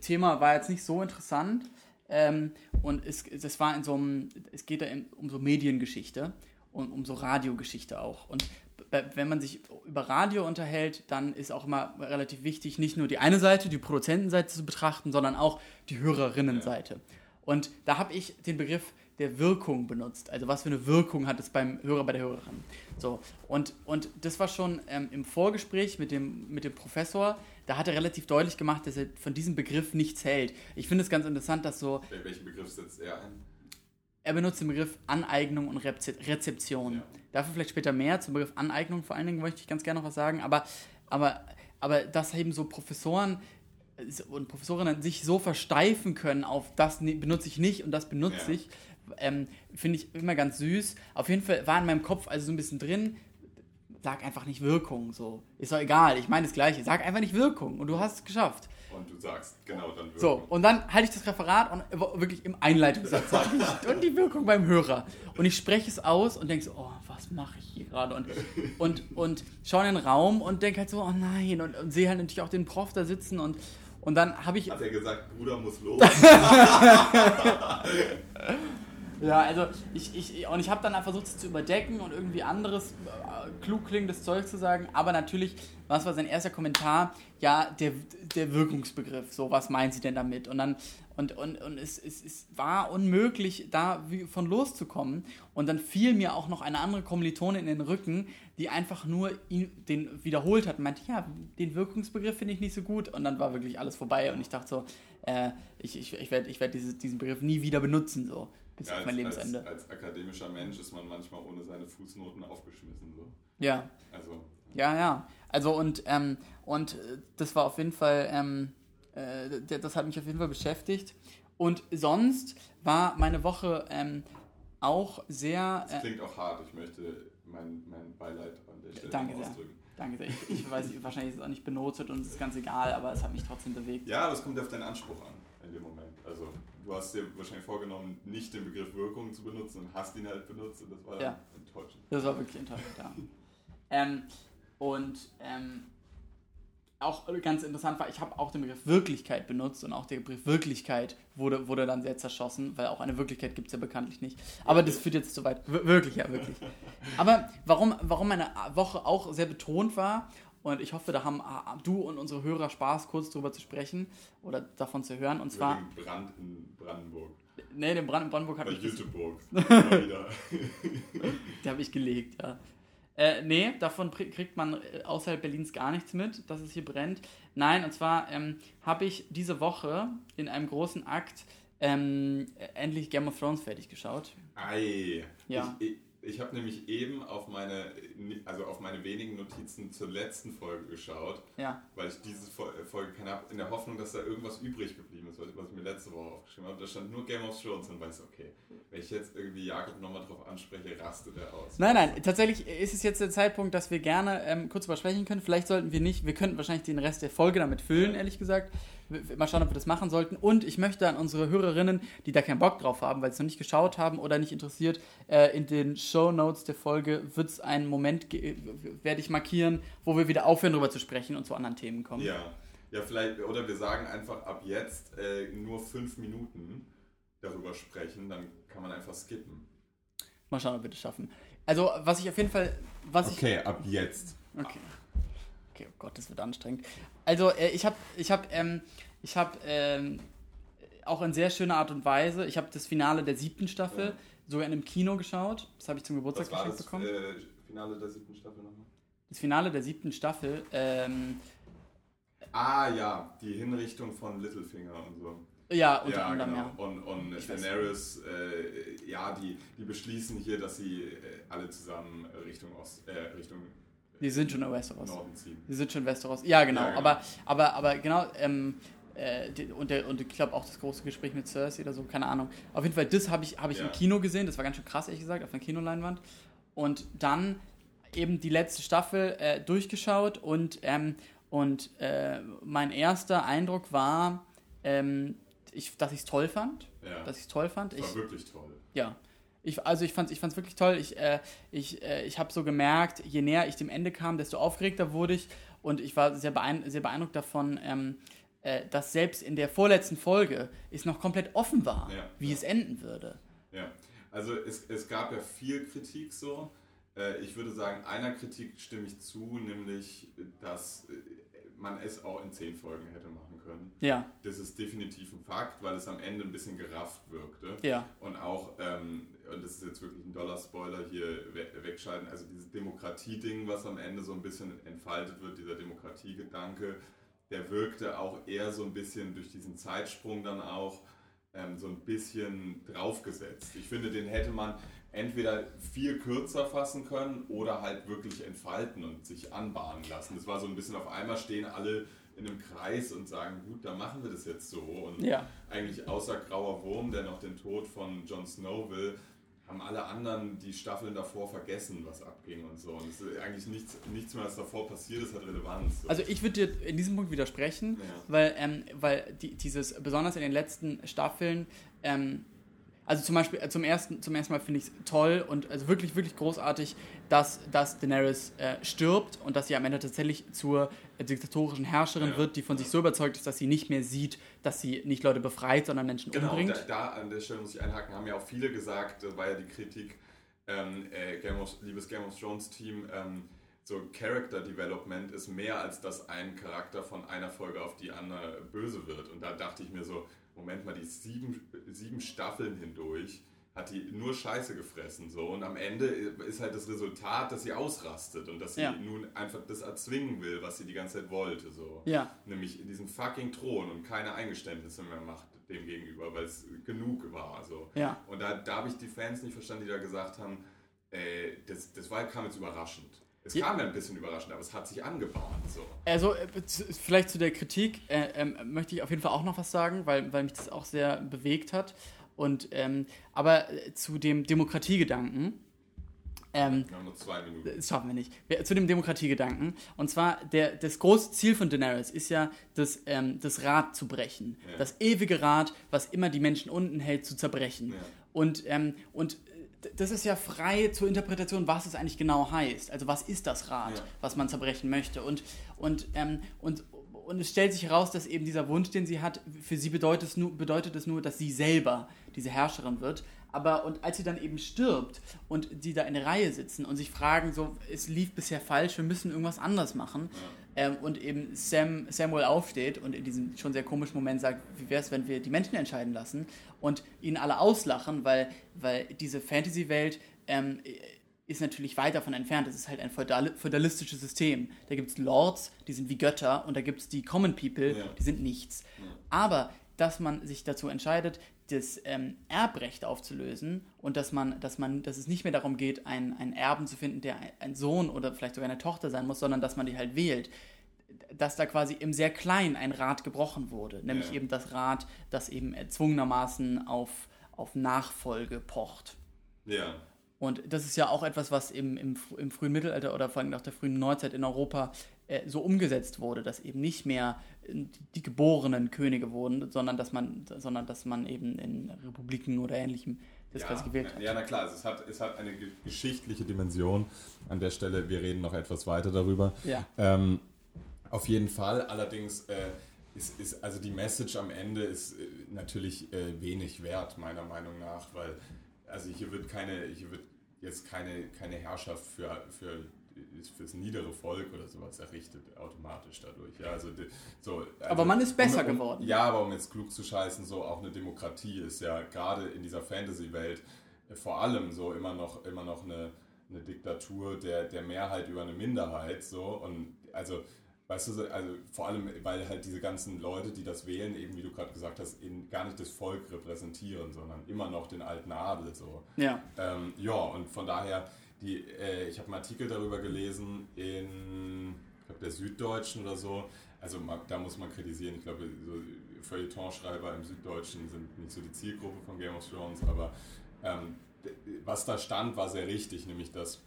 Thema war jetzt nicht so interessant. Ähm, und es, es war in so einem, es geht da um so Mediengeschichte und um so Radiogeschichte auch. Und wenn man sich über Radio unterhält, dann ist auch immer relativ wichtig, nicht nur die eine Seite, die Produzentenseite zu betrachten, sondern auch die Hörerinnenseite. Ja. Und da habe ich den Begriff der Wirkung benutzt. Also was für eine Wirkung hat es beim Hörer, bei der Hörerin. So, und, und das war schon ähm, im Vorgespräch mit dem, mit dem Professor, da hat er relativ deutlich gemacht, dass er von diesem Begriff nichts hält. Ich finde es ganz interessant, dass so... Welchen Begriff setzt er ein? Er benutzt den Begriff Aneignung und Rezeption. Ja. Dafür vielleicht später mehr. Zum Begriff Aneignung vor allen Dingen möchte ich ganz gerne noch was sagen. Aber, aber, aber dass eben so Professoren und Professorinnen sich so versteifen können auf das benutze ich nicht und das benutze ja. ich, ähm, finde ich immer ganz süß. Auf jeden Fall war in meinem Kopf also so ein bisschen drin, sag einfach nicht Wirkung. So. Ist doch egal, ich meine das Gleiche. Sag einfach nicht Wirkung und du hast es geschafft. Und du sagst genau dann Wirkung. So, und dann halte ich das Referat und wirklich im Einleitungssatz sage ich und die Wirkung beim Hörer. Und ich spreche es aus und denke so, oh, was mache ich hier gerade? Und, und, und schaue in den Raum und denke halt so, oh nein. Und, und sehe halt natürlich auch den Prof da sitzen und, und dann habe ich. Hat er gesagt, Bruder muss los? Ja, also ich, ich, und ich habe dann versucht, es zu überdecken und irgendwie anderes äh, klug klingendes Zeug zu sagen, aber natürlich, was war sein erster Kommentar? Ja, der, der Wirkungsbegriff, so, was meinen Sie denn damit? Und dann, und, und, und es, es, es war unmöglich, da von loszukommen. Und dann fiel mir auch noch eine andere Kommilitonin in den Rücken, die einfach nur ihn, den wiederholt hat und meinte, ja, den Wirkungsbegriff finde ich nicht so gut. Und dann war wirklich alles vorbei und ich dachte so, äh, ich, ich, ich werde ich werd diesen Begriff nie wieder benutzen. So bis ja, auf mein Lebensende. Als, als, akademischer Mensch ist man manchmal ohne seine Fußnoten aufgeschmissen. So. Ja. Also. Ja, ja. Also und, ähm, und äh, das war auf jeden Fall, ähm, äh, das hat mich auf jeden Fall beschäftigt. Und sonst war meine Woche ähm, auch sehr. Äh, das klingt auch hart. Ich möchte mein, mein Beileid an der Stelle danke ausdrücken. Sehr. Danke sehr. Ich, ich weiß, wahrscheinlich ist es auch nicht benotet und es ist ganz egal, aber es hat mich trotzdem bewegt. Ja, aber es kommt auf deinen Anspruch an in dem Moment. Also du hast dir wahrscheinlich vorgenommen, nicht den Begriff Wirkung zu benutzen und hast ihn halt benutzt und das war ja. enttäuschend. Das war wirklich enttäuschend, ja. ähm, und ähm, auch ganz interessant war, ich habe auch den Begriff Wirklichkeit benutzt und auch der Begriff Wirklichkeit wurde, wurde dann sehr zerschossen, weil auch eine Wirklichkeit gibt es ja bekanntlich nicht. Aber das führt jetzt zu weit. Wir wirklich, ja, wirklich. Aber warum, warum meine Woche auch sehr betont war und ich hoffe, da haben ah, du und unsere Hörer Spaß, kurz drüber zu sprechen oder davon zu hören. Und zwar. Den Brand in Brandenburg. Nee, den Brand in Brandenburg habe ich. Jüteburg. Der habe ich gelegt, ja. Äh, nee, davon kriegt man äh, außerhalb Berlins gar nichts mit, dass es hier brennt. Nein, und zwar ähm, habe ich diese Woche in einem großen Akt ähm, endlich Game of Thrones fertig geschaut. Ei. Ja. Ich, ich, ich habe nämlich eben auf meine, also auf meine wenigen Notizen zur letzten Folge geschaut, ja. weil ich diese Folge keine habe, in der Hoffnung, dass da irgendwas übrig geblieben ist, was ich mir letzte Woche aufgeschrieben habe. Da stand nur Game of Thrones und weiß, okay, wenn ich jetzt irgendwie Jakob nochmal drauf anspreche, rastet er aus. Nein, nein, tatsächlich ist es jetzt der Zeitpunkt, dass wir gerne ähm, kurz übersprechen können. Vielleicht sollten wir nicht, wir könnten wahrscheinlich den Rest der Folge damit füllen, ehrlich gesagt. Mal schauen, ob wir das machen sollten. Und ich möchte an unsere Hörerinnen, die da keinen Bock drauf haben, weil sie es noch nicht geschaut haben oder nicht interessiert, äh, in den Show Notes der Folge wird es einen Moment, werde ich markieren, wo wir wieder aufhören, darüber zu sprechen und zu anderen Themen kommen. Ja, ja vielleicht, oder wir sagen einfach ab jetzt äh, nur fünf Minuten darüber sprechen, dann kann man einfach skippen. Mal schauen, ob wir das schaffen. Also, was ich auf jeden Fall. Was okay, ab jetzt. Okay. Okay, oh Gott, das wird anstrengend. Also, äh, ich habe ich hab, ähm, ich hab, ähm, auch in sehr schöner Art und Weise, ich habe das Finale der siebten Staffel Ja. sogar in einem Kino geschaut. Das habe ich zum Geburtstag geschenkt das bekommen. äh, Finale der siebten Staffel nochmal? Das Finale der siebten Staffel, ähm, Ah ja, die Hinrichtung von Littlefinger und so. ja, unter ja, anderem, genau. ja. Und, und Ich Daenerys, äh, ja, die, die beschließen hier, dass sie äh, alle zusammen Richtung Ost, äh, Richtung Die sind schon in Westeros. Norden ziehen. Die sind schon in Westeros. Ja, genau. Ja, genau. Aber, aber, aber genau, ähm, äh, und, der, und ich glaube auch das große Gespräch mit Cersei oder so, keine Ahnung. Auf jeden Fall, das habe ich, hab ich Ja. im Kino gesehen. Das war ganz schön krass, ehrlich gesagt, auf einer Kinoleinwand. Und dann eben die letzte Staffel äh, durchgeschaut und, ähm, und äh, mein erster Eindruck war, ähm, ich, dass ich es toll fand. Ja, Dass ich es toll fand. das Ich, war wirklich toll. ja. Ich, also ich fand es ich fand's wirklich toll. Ich, äh, ich, äh, ich habe so gemerkt, je näher ich dem Ende kam, desto aufgeregter wurde ich. Und ich war sehr, beein sehr beeindruckt davon, ähm, äh, dass selbst in der vorletzten Folge es noch komplett offen war, Ja, wie ja. es enden würde. Ja, also es, es gab ja viel Kritik so. Äh, Ich würde sagen, einer Kritik stimme ich zu, nämlich, dass äh, man es auch in zehn Folgen hätte machen können. Ja, Das ist definitiv ein Fakt, weil es am Ende ein bisschen gerafft wirkte. ja, Und auch, ähm, und das ist jetzt wirklich ein Dollar-Spoiler hier we wegschalten, also dieses Demokratie-Ding, was am Ende so ein bisschen entfaltet wird, dieser Demokratiegedanke, der wirkte auch eher so ein bisschen durch diesen Zeitsprung dann auch ähm, so ein bisschen draufgesetzt. Ich finde, den hätte man entweder viel kürzer fassen können oder halt wirklich entfalten und sich anbahnen lassen. Das war so ein bisschen auf einmal stehen alle in einem Kreis und sagen, gut, dann machen wir das jetzt so. Und ja. eigentlich außer Grauer Wurm, der noch den Tod von Jon Snow will, haben alle anderen die Staffeln davor vergessen, was abging und so. Und es ist eigentlich nichts, nichts mehr, was davor passiert ist, hat Relevanz. So. Also ich würde dir in diesem Punkt widersprechen, Ja. weil, ähm, weil die, dieses, besonders in den letzten Staffeln, ähm, also zum Beispiel äh, zum ersten, zum ersten Mal finde ich es toll und also wirklich, wirklich großartig, dass, dass Daenerys äh, stirbt und dass sie am Ende tatsächlich zur äh, diktatorischen Herrscherin Ja. wird, die von sich so überzeugt ist, dass sie nicht mehr sieht, dass sie nicht Leute befreit, sondern Menschen Genau, umbringt. da, da an der Stelle muss ich einhaken, haben ja auch viele gesagt, das war ja die Kritik, ähm, äh, Game of, liebes Game of Thrones Team, ähm, so Character Development ist mehr als dass ein Charakter von einer Folge auf die andere böse wird. Und da dachte ich mir so, Moment mal, die sieben, sieben Staffeln hindurch hat die nur Scheiße gefressen so und am Ende ist halt das Resultat, dass sie ausrastet und dass sie Ja. nun einfach das erzwingen will, was sie die ganze Zeit wollte so. Ja. Nämlich diesen fucking Thron und keine Eingeständnisse mehr macht dem gegenüber, weil es genug war. So. Ja. Und da, da habe ich die Fans nicht verstanden, die da gesagt haben, äh, das, das war, kam jetzt überraschend. Es Ja. kam ja ein bisschen überraschend, aber es hat sich angebahnt. So. Also äh, vielleicht zu der Kritik äh, ähm, möchte ich auf jeden Fall auch noch was sagen, weil, weil mich das auch sehr bewegt hat. Und ähm, aber äh, zu dem Demokratiegedanken. Ähm, Wir haben nur zwei Minuten. das schaffen wir nicht. Zu dem Demokratiegedanken. Und zwar, der, das große Ziel von Daenerys ist ja, das, ähm, das Rad zu brechen. Ja. Das ewige Rad, was immer die Menschen unten hält, zu zerbrechen. Ja. Und, ähm, und das ist ja frei zur Interpretation, was es eigentlich genau heißt. Also was ist das Rad, Ja. was man zerbrechen möchte. Und, und, ähm, und, und es stellt sich heraus, dass eben dieser Wunsch, den sie hat, für sie bedeutet es nur, bedeutet es nur dass sie selber diese Herrscherin wird. Aber und als sie dann eben stirbt und die da in der Reihe sitzen und sich fragen, so, es lief bisher falsch, wir müssen irgendwas anders machen. Ähm, und eben Sam, Samuel aufsteht und in diesem schon sehr komischen Moment sagt, wie wäre es, wenn wir die Menschen entscheiden lassen und ihnen alle auslachen, weil, weil diese Fantasy-Welt ähm, ist natürlich weit davon entfernt. Es ist halt ein feudal feudalistisches System. Da gibt es Lords, die sind wie Götter und da gibt es die Common People, Ja. die sind nichts. Aber dass man sich dazu entscheidet, das ähm, Erbrecht aufzulösen und dass man, dass man, dass es nicht mehr darum geht, einen, einen Erben zu finden, der ein, ein Sohn oder vielleicht sogar eine Tochter sein muss, sondern dass man die halt wählt, dass da quasi im sehr Kleinen ein Rad gebrochen wurde, nämlich Ja. eben das Rad, das eben erzwungenermaßen auf, auf Nachfolge pocht. Ja. Und das ist ja auch etwas, was im, im, im frühen Mittelalter oder vor allem nach der frühen Neuzeit in Europa äh, so umgesetzt wurde, dass eben nicht mehr äh, die, geborenen Könige wurden, sondern dass man, sondern dass man eben in Republiken oder ähnlichem das ja, gewählt hat. Ja, na klar, also es, hat, es hat eine ge- geschichtliche Dimension. An der Stelle, wir reden noch etwas weiter darüber. Ja. Ähm, auf jeden Fall, allerdings, äh, ist, ist, also die Message am Ende ist äh, natürlich äh, wenig wert, meiner Meinung nach, weil also hier wird keine, hier wird jetzt keine, keine Herrschaft für, für fürs niedere Volk oder sowas errichtet automatisch dadurch. Ja, also, so, also, aber man ist besser um, um, geworden. Ja, aber um jetzt klug zu scheißen, so auch eine Demokratie ist ja gerade in dieser Fantasy-Welt äh, vor allem so immer noch, immer noch eine, eine Diktatur der, der Mehrheit über eine Minderheit. So. Und also Weißt du, also vor allem, weil halt diese ganzen Leute, die das wählen, eben wie du gerade gesagt hast, in, gar nicht das Volk repräsentieren, sondern immer noch den alten Adel. So. Ja. Ähm, ja, und von daher, die, äh, ich habe einen Artikel darüber gelesen in ich glaub, der Süddeutschen oder so. Also da muss man kritisieren. Ich glaube, so Feuilletonschreiber im Süddeutschen sind nicht so die Zielgruppe von Game of Thrones, aber ähm, was da stand, war sehr richtig, nämlich dass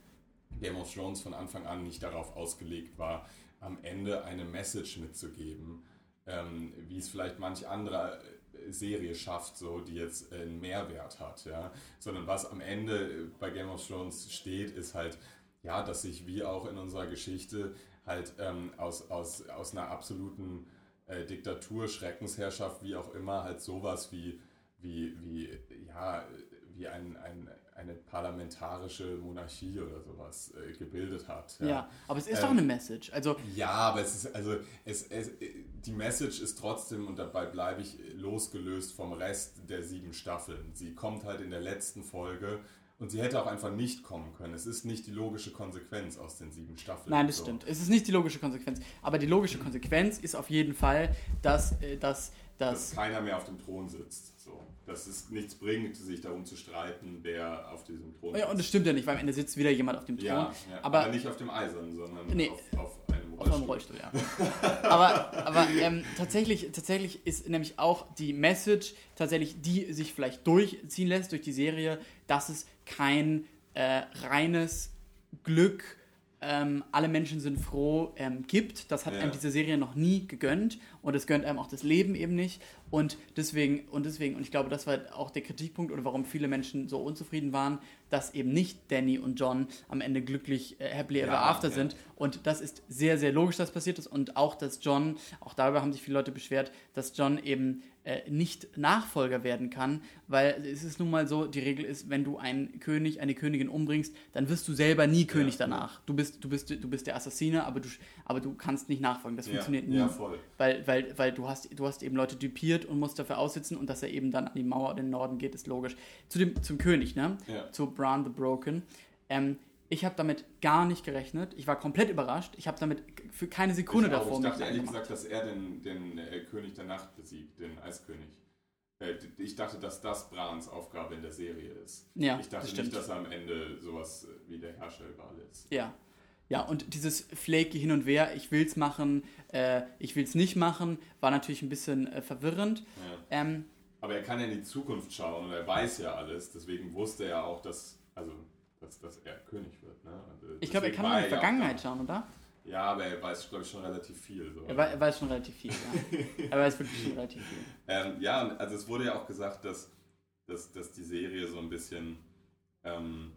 Game of Thrones von Anfang an nicht darauf ausgelegt war, am Ende eine Message mitzugeben, ähm, wie es vielleicht manch andere äh, Serie schafft, so, die jetzt einen Mehrwert hat, ja. Sondern was am Ende äh, bei Game of Thrones steht, ist halt, ja, dass sich wie auch in unserer Geschichte halt ähm, aus, aus, aus einer absoluten äh, Diktatur, Schreckensherrschaft, wie auch immer, halt sowas wie, wie, wie, ja, wie ein, ein, eine parlamentarische Monarchie oder sowas äh, gebildet hat. Ja. ja. aber es ist ähm, doch eine Message. Also ja, aber es ist also es, es, die Message ist trotzdem und dabei bleibe ich losgelöst vom Rest der sieben Staffeln. Sie kommt halt in der letzten Folge und sie hätte auch einfach nicht kommen können. Es ist nicht die logische Konsequenz aus den sieben Staffeln. Nein, das so. stimmt. Es ist nicht die logische Konsequenz. Aber die logische Konsequenz ist auf jeden Fall, dass, äh, dass, dass, dass keiner mehr auf dem Thron sitzt dass es nichts bringt, sich darum zu streiten, wer auf diesem Thron sitzt. Ja, und das stimmt ja nicht, weil am Ende sitzt wieder jemand auf dem Thron. Ja, ja aber, aber, nicht auf dem Eisern, sondern nee, auf, auf, einem Rollstuhl. Auf einem Rollstuhl, ja. aber aber ähm, tatsächlich, tatsächlich ist nämlich auch die Message, tatsächlich, die sich vielleicht durchziehen lässt durch die Serie, dass es kein äh, reines Glück ähm, alle Menschen sind froh ähm, gibt. Das hat ja. einem diese Serie noch nie gegönnt und es gönnt einem auch das Leben eben nicht. Und deswegen, und deswegen, und ich glaube, das war auch der Kritikpunkt oder warum viele Menschen so unzufrieden waren, dass eben nicht Danny und John am Ende glücklich äh, happily ever ja, after ja. sind. Und das ist sehr, sehr logisch, dass passiert ist. Und auch, dass John, auch darüber haben sich viele Leute beschwert, dass John eben äh, nicht Nachfolger werden kann, weil es ist nun mal so, die Regel ist, wenn du einen König, eine Königin umbringst, dann wirst du selber nie König ja, danach. Du bist, du bist, du bist der Assassine, aber du, aber du kannst nicht nachfolgen. Das funktioniert nie. Weil, weil, weil du hast, du hast eben Leute dupiert und musst dafür aussitzen und dass er eben dann an die Mauer in den Norden geht, ist logisch. Zu dem, zum König, ne? Ja. Zu Bran the Broken. Ähm, ich habe damit gar nicht gerechnet. Ich war komplett überrascht. Ich habe damit für keine Sekunde ich davor. Ich dachte ehrlich gesagt, dass er den, den äh, König der Nacht besiegt, den Eiskönig. Äh, ich dachte, dass das Brans Aufgabe in der Serie ist. Ja, ich dachte das nicht, dass er am Ende sowas äh, wie der Herrscher überall ist. Ja. Ja, und dieses flaky hin und her, ich will's machen, äh, ich will's nicht machen, war natürlich ein bisschen äh, verwirrend. Ja. Ähm, Aber er kann ja in die Zukunft schauen und er weiß ja alles, deswegen wusste er auch, dass, also, dass, dass er König wird. Ne? Und, äh, ich glaube, er kann in die Vergangenheit schauen, oder? Ja, aber er weiß, glaube ich, schon relativ viel. So. Er, weiß, er, weiß, schon relativ viel, ja. er weiß wirklich schon relativ viel. Ähm, ja, also es wurde ja auch gesagt, dass, dass, dass die Serie so ein bisschen... Ähm,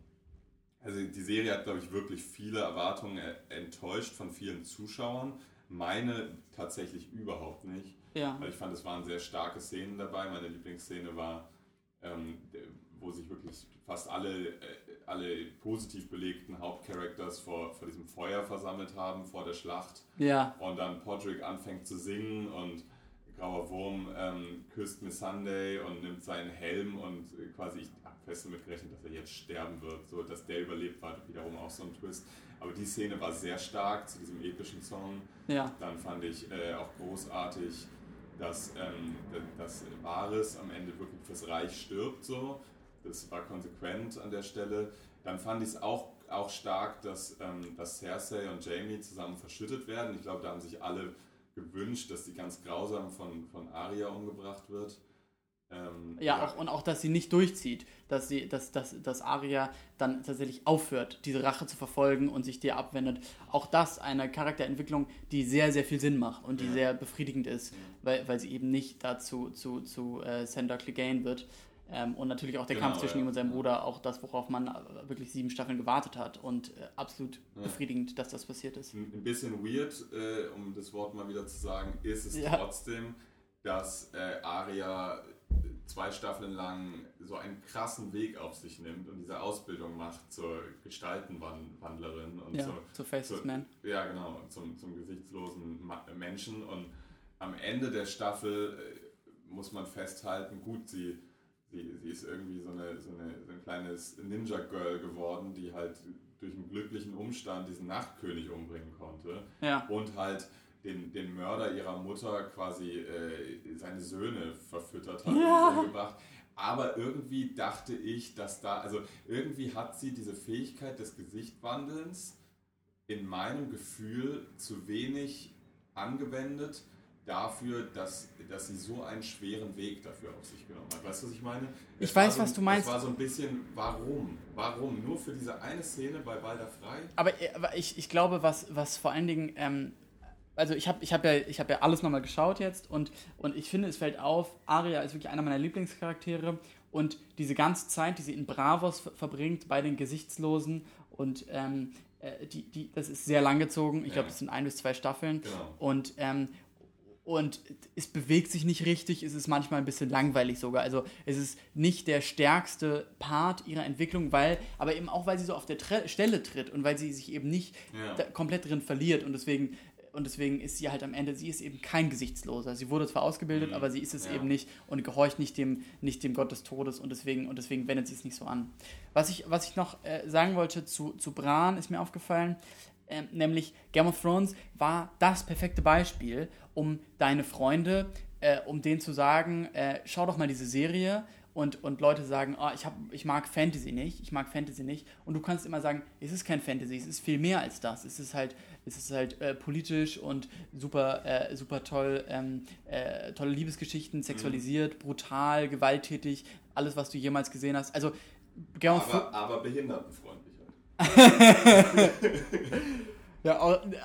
also die Serie hat, glaube ich, wirklich viele Erwartungen enttäuscht von vielen Zuschauern. Meine tatsächlich überhaupt nicht. Ja. Weil ich fand, es waren sehr starke Szenen dabei. Meine Lieblingsszene war, ähm, wo sich wirklich fast alle, äh, alle positiv belegten Hauptcharacters vor, vor diesem Feuer versammelt haben, vor der Schlacht. Ja. Und dann Podrick anfängt zu singen und Grauer Wurm ähm, küsst Miss Sunday und nimmt seinen Helm und quasi, ich fest damit gerechnet, dass er jetzt sterben wird. So, dass der überlebt, war wiederum auch so ein Twist. Aber die Szene war sehr stark zu diesem epischen Song. Ja. Dann fand ich äh, auch großartig, dass, ähm, dass Varys am Ende wirklich fürs Reich stirbt. So. Das war konsequent an der Stelle. Dann fand ich es auch, auch stark, dass, ähm, dass Cersei und Jamie zusammen verschüttet werden. Ich glaube, da haben sich alle gewünscht, dass sie ganz grausam von, von Arya umgebracht wird. Ähm, ja, ja. Auch, und auch, dass sie nicht durchzieht, dass, sie, dass, dass, dass Arya dann tatsächlich aufhört, diese Rache zu verfolgen und sich dir abwendet. Auch das eine Charakterentwicklung, die sehr, sehr viel Sinn macht und die ja. sehr befriedigend ist, ja. weil, weil sie eben nicht dazu zu, zu äh, Sandor Clegane wird. Ähm, und natürlich auch der Genau, Kampf zwischen ihm und seinem Bruder, auch das, worauf man wirklich sieben Staffeln gewartet hat. Und äh, absolut befriedigend, dass das passiert ist. Ein bisschen weird, äh, um das Wort mal wieder zu sagen, ist es trotzdem, dass äh, Arya zwei Staffeln lang so einen krassen Weg auf sich nimmt und diese Ausbildung macht zur Gestaltenwandlerin und Ja, zur, Faceless zur, Man. Ja, genau, zum, zum gesichtslosen Menschen. Und am Ende der Staffel äh, muss man festhalten, gut, sie, sie, sie ist irgendwie so, eine, so, eine, so ein kleines Ninja-Girl geworden, die halt durch einen glücklichen Umstand diesen Nachtkönig umbringen konnte Ja. und halt den, den Mörder ihrer Mutter quasi äh, seine Söhne verfüttert hat Ja. und umgebracht. Aber irgendwie dachte ich, dass da, also irgendwie hat sie diese Fähigkeit des Gesichtwandelns in meinem Gefühl zu wenig angewendet dafür, dass, dass sie so einen schweren Weg dafür auf sich genommen hat. Weißt du, was ich meine? Ich Es weiß, so, was du meinst. Es war so ein bisschen, warum? Warum? Nur für diese eine Szene bei Balder Frei? Aber, äh, aber ich, ich glaube, was, was vor allen Dingen, ähm, also ich habe ich hab ja, ich hab ja alles nochmal geschaut jetzt und, und ich finde, es fällt auf, Arya ist wirklich einer meiner Lieblingscharaktere und diese ganze Zeit, die sie in Bravos ver- verbringt bei den Gesichtslosen und ähm, äh, die, die, das ist sehr lang gezogen, ich Ja. glaube, das sind ein bis zwei Staffeln Genau. und ähm, und es bewegt sich nicht richtig, es ist manchmal ein bisschen langweilig sogar. Also es ist nicht der stärkste Part ihrer Entwicklung, weil, aber eben auch, weil sie so auf der Tre Stelle tritt und weil sie sich eben nicht Ja. komplett drin verliert und deswegen und deswegen ist sie halt am Ende, sie ist eben kein Gesichtsloser. Sie wurde zwar ausgebildet, Mhm. aber sie ist es Ja. eben nicht und gehorcht nicht dem, nicht dem Gott des Todes und deswegen, und deswegen wendet sie es nicht so an. Was ich, was ich noch äh, sagen wollte zu, zu Bran, ist mir aufgefallen, ähm, nämlich Game of Thrones war das perfekte Beispiel, um deine Freunde, äh, um denen zu sagen, äh, schau doch mal diese Serie und, und Leute sagen, oh, ich, hab, ich mag Fantasy nicht, ich mag Fantasy nicht und du kannst immer sagen, es ist kein Fantasy, es ist viel mehr als das, es ist halt, es ist halt äh, politisch und super, äh, super toll, ähm, äh, tolle Liebesgeschichten, sexualisiert, brutal, gewalttätig, alles, was du jemals gesehen hast. Also Game. Aber, aber behindertenfreundlich halt. Ja,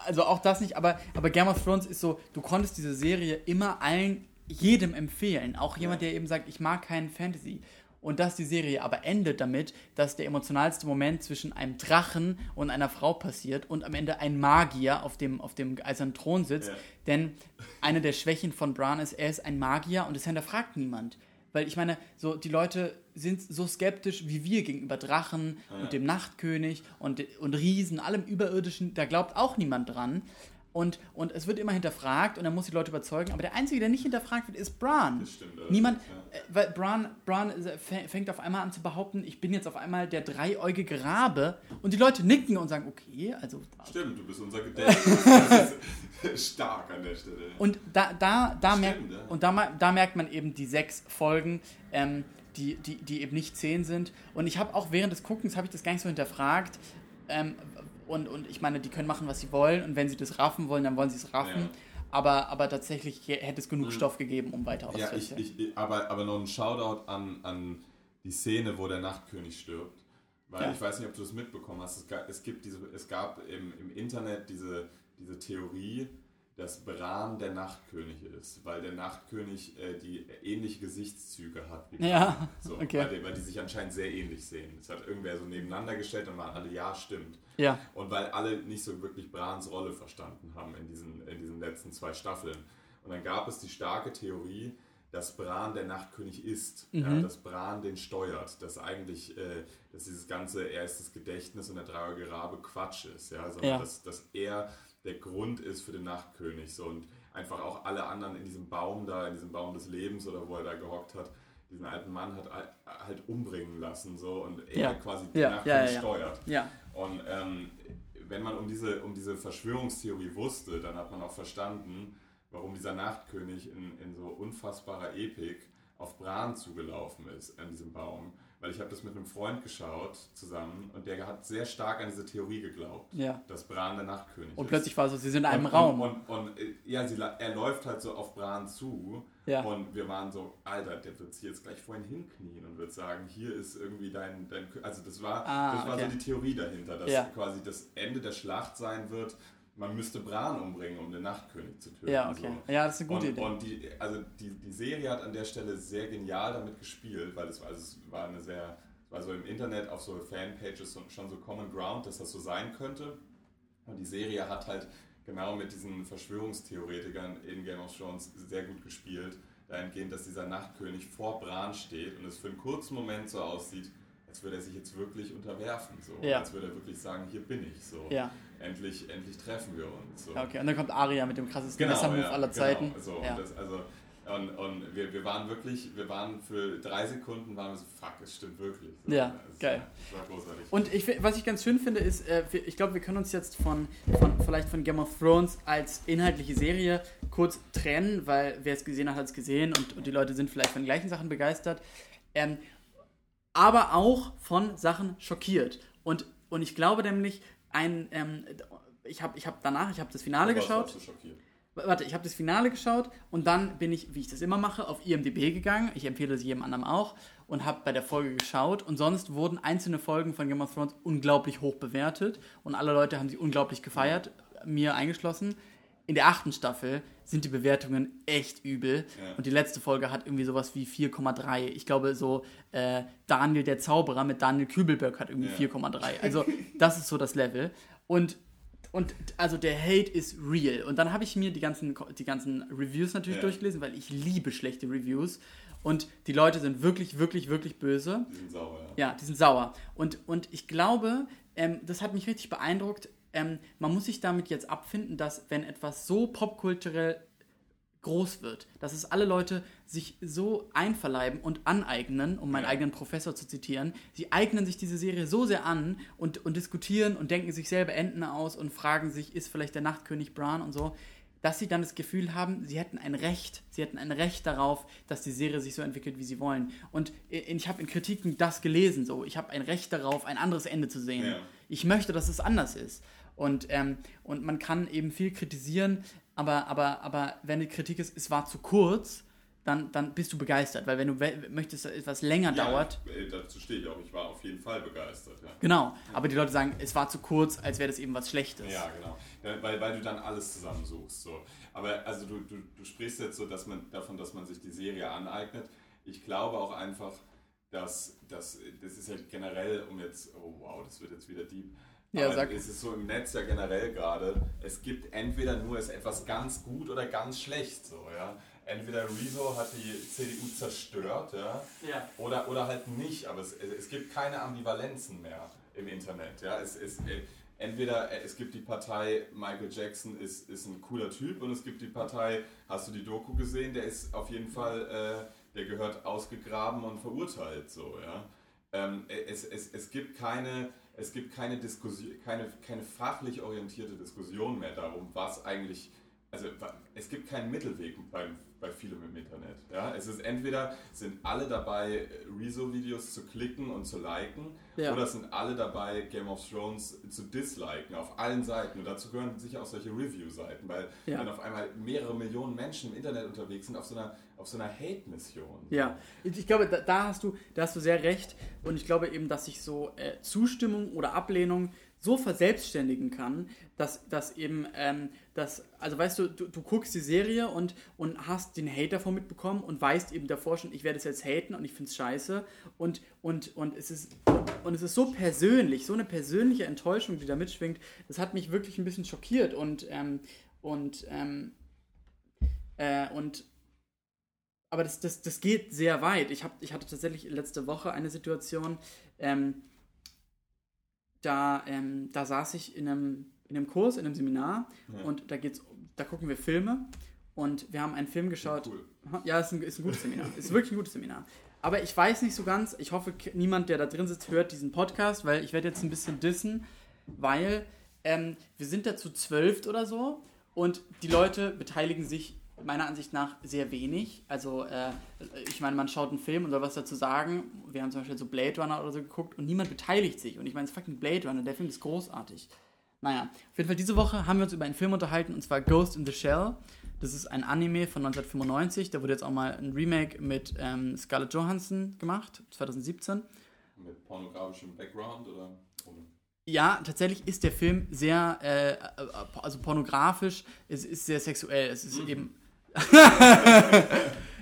also auch das nicht, aber, aber Game of Thrones ist so, du konntest diese Serie immer allen, jedem empfehlen. Auch jemand, der eben sagt, ich mag keinen Fantasy. Und dass die Serie aber endet damit, dass der emotionalste Moment zwischen einem Drachen und einer Frau passiert und am Ende ein Magier auf dem, auf dem eisernen Thron sitzt. Ja. Denn eine der Schwächen von Bran ist, er ist ein Magier und das hinterfragt niemand. Weil ich meine, so die Leute sind so skeptisch wie wir gegenüber Drachen Ja. und dem Nachtkönig und, und Riesen, allem Überirdischen, da glaubt auch niemand dran. Und, und es wird immer hinterfragt und dann muss die Leute überzeugen. Aber der Einzige, der nicht hinterfragt wird, ist Bran. Das stimmt, allerdings, Niemand, ja. äh, weil Bran, Bran äh, fä- fängt auf einmal an zu behaupten, ich bin jetzt auf einmal der dreieugige Rabe. Und die Leute nicken und sagen, okay, also Stimmt, du bist unser Gedächtnis. Das stark an der Stelle. Und da, da, da, Stimmt, merkt, ja. und da, da merkt man eben die sechs Folgen, ähm, die, die, die eben nicht zehn sind. Und ich habe auch während des Guckens, habe ich das gar nicht so hinterfragt. Ähm, und, und ich meine, die können machen, was sie wollen. Und wenn sie das raffen wollen, dann wollen sie es raffen. Ja. Aber, aber tatsächlich hätte es genug Mhm. Stoff gegeben, um weiter Ja, ich, ich, aber, aber noch ein Shoutout an, an die Szene, wo der Nachtkönig stirbt. Weil Ja. ich weiß nicht, ob du das mitbekommen hast. Es, ga- es, gibt diese, es gab im, im Internet diese, diese Theorie, dass Bran der Nachtkönig ist, weil der Nachtkönig äh, die ähnliche Gesichtszüge hat wie Bran. Ja, so, okay. weil, die, weil die sich anscheinend sehr ähnlich sehen. Das hat irgendwer so nebeneinander gestellt und waren alle, ja, stimmt. Ja, Und weil alle nicht so wirklich Brans Rolle verstanden haben in diesen, in diesen letzten zwei Staffeln. Und dann gab es die starke Theorie, dass Bran der Nachtkönig ist, ja, Mhm. dass Bran den steuert, dass eigentlich, äh, dass dieses ganze, er ist das Gedächtnis und der dreieugige Rabe Quatsch ist, ja, sondern Ja. Dass, dass er der Grund ist für den Nachtkönig so, und einfach auch alle anderen in diesem Baum da, in diesem Baum des Lebens oder wo er da gehockt hat, diesen alten Mann hat al- halt umbringen lassen so und er Ja. quasi den Ja, Nachtkönig ja, steuert. Und ähm, wenn man um diese, um diese Verschwörungstheorie wusste, dann hat man auch verstanden, warum dieser Nachtkönig in, in so unfassbarer Epik auf Bran zugelaufen ist, an diesem Baum. Weil ich habe das mit einem Freund geschaut zusammen und der hat sehr stark an diese Theorie geglaubt, Ja. dass Bran der Nachtkönig Und ist. plötzlich war es so, sie sind in einem und, Raum. Und, und, und äh, ja, sie, er läuft halt so auf Bran zu Ja. und wir waren so, Alter, der wird sich jetzt gleich vorhin hinknien und wird sagen, hier ist irgendwie dein, dein also das war, Ah, das war okay. so die Theorie dahinter, dass Ja. quasi das Ende der Schlacht sein wird, man müsste Bran umbringen, um den Nachtkönig zu töten. Ja, okay. So. Ja, das ist eine gute und, Idee. Und die, also die, die Serie hat an der Stelle sehr genial damit gespielt, weil es, also es war eine sehr, es war so im Internet auf so Fanpages schon so Common Ground, dass das so sein könnte. Und die Serie hat halt genau mit diesen Verschwörungstheoretikern in Game of Thrones sehr gut gespielt. Dahingehend, dass dieser Nachtkönig vor Bran steht und es für einen kurzen Moment so aussieht, als würde er sich jetzt wirklich unterwerfen. So. Ja. Als würde er wirklich sagen, hier bin ich. So. Ja. Endlich, endlich treffen wir uns. So. Okay. Und dann kommt Arya mit dem krassesten Messermove ja, aller Zeiten. Genau. So, ja. und das, also, und, und wir, wir waren wirklich, wir waren für drei Sekunden, waren wir so, fuck, es stimmt wirklich. So, Ja, es, geil. Es war großartig. Und ich, was ich ganz schön finde, ist, äh, ich glaube, wir können uns jetzt von, von vielleicht von Game of Thrones als inhaltliche Serie kurz trennen, weil wer es gesehen hat, hat es gesehen und, und die Leute sind vielleicht von den gleichen Sachen begeistert. Ähm, aber auch von Sachen schockiert. Und, und ich glaube nämlich, ein, ähm, ich habe ich hab danach, ich habe das Finale Was geschaut. schockiert? Warte, ich habe das Finale geschaut und dann bin ich, wie ich das immer mache, auf IMDb gegangen. Ich empfehle es jedem anderen auch und habe bei der Folge geschaut. Und sonst wurden einzelne Folgen von Game of Thrones unglaublich hoch bewertet und alle Leute haben sie unglaublich gefeiert, mir eingeschlossen. In der achten Staffel sind die Bewertungen echt übel Ja. und die letzte Folge hat irgendwie sowas wie 4,3. Ich glaube so äh, Daniel der Zauberer mit Daniel Kübelberg hat irgendwie Ja. 4,3. Also das ist so das Level und und also der Hate ist real. Und dann habe ich mir die ganzen, die ganzen Reviews natürlich Ja. durchgelesen, weil ich liebe schlechte Reviews. Und die Leute sind wirklich, wirklich, wirklich böse. Die sind sauer, ja. Ja, die sind sauer. Und, und ich glaube, ähm, das hat mich richtig beeindruckt. Ähm, man muss sich damit jetzt abfinden, dass wenn etwas so popkulturell groß wird, dass es alle Leute sich so einverleiben und aneignen, um meinen Ja. eigenen Professor zu zitieren, sie eignen sich diese Serie so sehr an und, und diskutieren und denken sich selber Enden aus und fragen sich, ist vielleicht der Nachtkönig Bran und so, dass sie dann das Gefühl haben, sie hätten ein Recht, sie hätten ein Recht darauf, dass die Serie sich so entwickelt, wie sie wollen. Und ich habe in Kritiken das gelesen, so, ich habe ein Recht darauf, ein anderes Ende zu sehen. Ja. Ich möchte, dass es anders ist. Und, ähm, und man kann eben viel kritisieren, aber, aber, aber wenn die Kritik ist, es war zu kurz, dann, dann bist du begeistert. Weil wenn du möchtest, dass etwas länger dauert, Ja, äh, dazu stehe ich auch. Ich war auf jeden Fall begeistert. Ja. genau. Aber die Leute sagen, es war zu kurz, als wäre das eben was Schlechtes. Ja, genau. Weil, weil du dann alles zusammensuchst. So. Aber also du, du, du sprichst jetzt so dass man, davon, dass man sich die Serie aneignet. Ich glaube auch einfach, dass, dass das ist ja generell, um jetzt, oh wow, das wird jetzt wieder deep. Ja, Aber sag. es ist so im Netz ja generell gerade, es gibt entweder nur ist etwas ganz gut oder ganz schlecht. So, ja. Entweder Rezo hat die CDU zerstört, ja, Ja. oder, oder halt nicht, aber es, es gibt keine Ambivalenzen mehr im Internet. Ja? Es, es, äh, entweder äh, es gibt die Partei, Michael Jackson ist, ist ein cooler Typ und es gibt die Partei, hast du die Doku gesehen, der ist auf jeden Fall, äh, der gehört ausgegraben und verurteilt. So, ja? ähm, es, es, es gibt keine, es gibt keine Diskussion, keine, keine fachlich orientierte Diskussion mehr darum, was eigentlich, also es gibt keinen Mittelweg bei, bei vielem im Internet. Ja? Es ist entweder sind alle dabei, Rezo-Videos zu klicken und zu liken, Ja. oder sind alle dabei, Game of Thrones zu disliken auf allen Seiten. Und dazu gehören sicher auch solche Review-Seiten, weil Ja. dann auf einmal mehrere Millionen Menschen im Internet unterwegs sind auf so einer, auf so einer Hate-Mission. Ja, ich ich glaube, da, da, hast du, da hast du sehr recht. Und ich glaube eben, dass sich so äh, Zustimmung oder Ablehnung so verselbstständigen kann, dass, dass eben, ähm, dass, also weißt du, du, du guckst die Serie und, und hast den Hate davon mitbekommen und weißt eben davor schon, ich werde es jetzt haten und ich finde es scheiße. Und, und, und, es ist, und es ist so persönlich, so eine persönliche Enttäuschung, die da mitschwingt. Das hat mich wirklich ein bisschen schockiert und, ähm, und, ähm, äh, und aber das, das, das geht sehr weit. Ich, hab, ich hatte tatsächlich letzte Woche eine Situation, ähm, da, ähm, da saß ich in einem, in einem Kurs, in einem Seminar Ja. und da geht's, da gucken wir Filme und wir haben einen Film geschaut. Cool. Ja, ist ein, ist ein gutes Seminar. Ist wirklich ein gutes Seminar. Aber ich weiß nicht so ganz, ich hoffe, niemand, der da drin sitzt, hört diesen Podcast, weil ich werde jetzt ein bisschen dissen, weil ähm, wir sind da zu zwölf oder so und die Leute beteiligen sich meiner Ansicht nach sehr wenig. Also, äh, ich meine, man schaut einen Film und soll was dazu sagen. Wir haben zum Beispiel so Blade Runner oder so geguckt und niemand beteiligt sich. Und ich meine, es ist fucking Blade Runner, der Film ist großartig. Naja, auf jeden Fall diese Woche haben wir uns über einen Film unterhalten und zwar Ghost in the Shell. Das ist ein Anime von 1995. Da wurde jetzt auch mal ein Remake mit ähm, Scarlett Johansson gemacht, 2017. Mit pornografischem Background oder ohne? Ja, tatsächlich ist der Film sehr, äh, also pornografisch, es ist sehr sexuell. Es ist eben.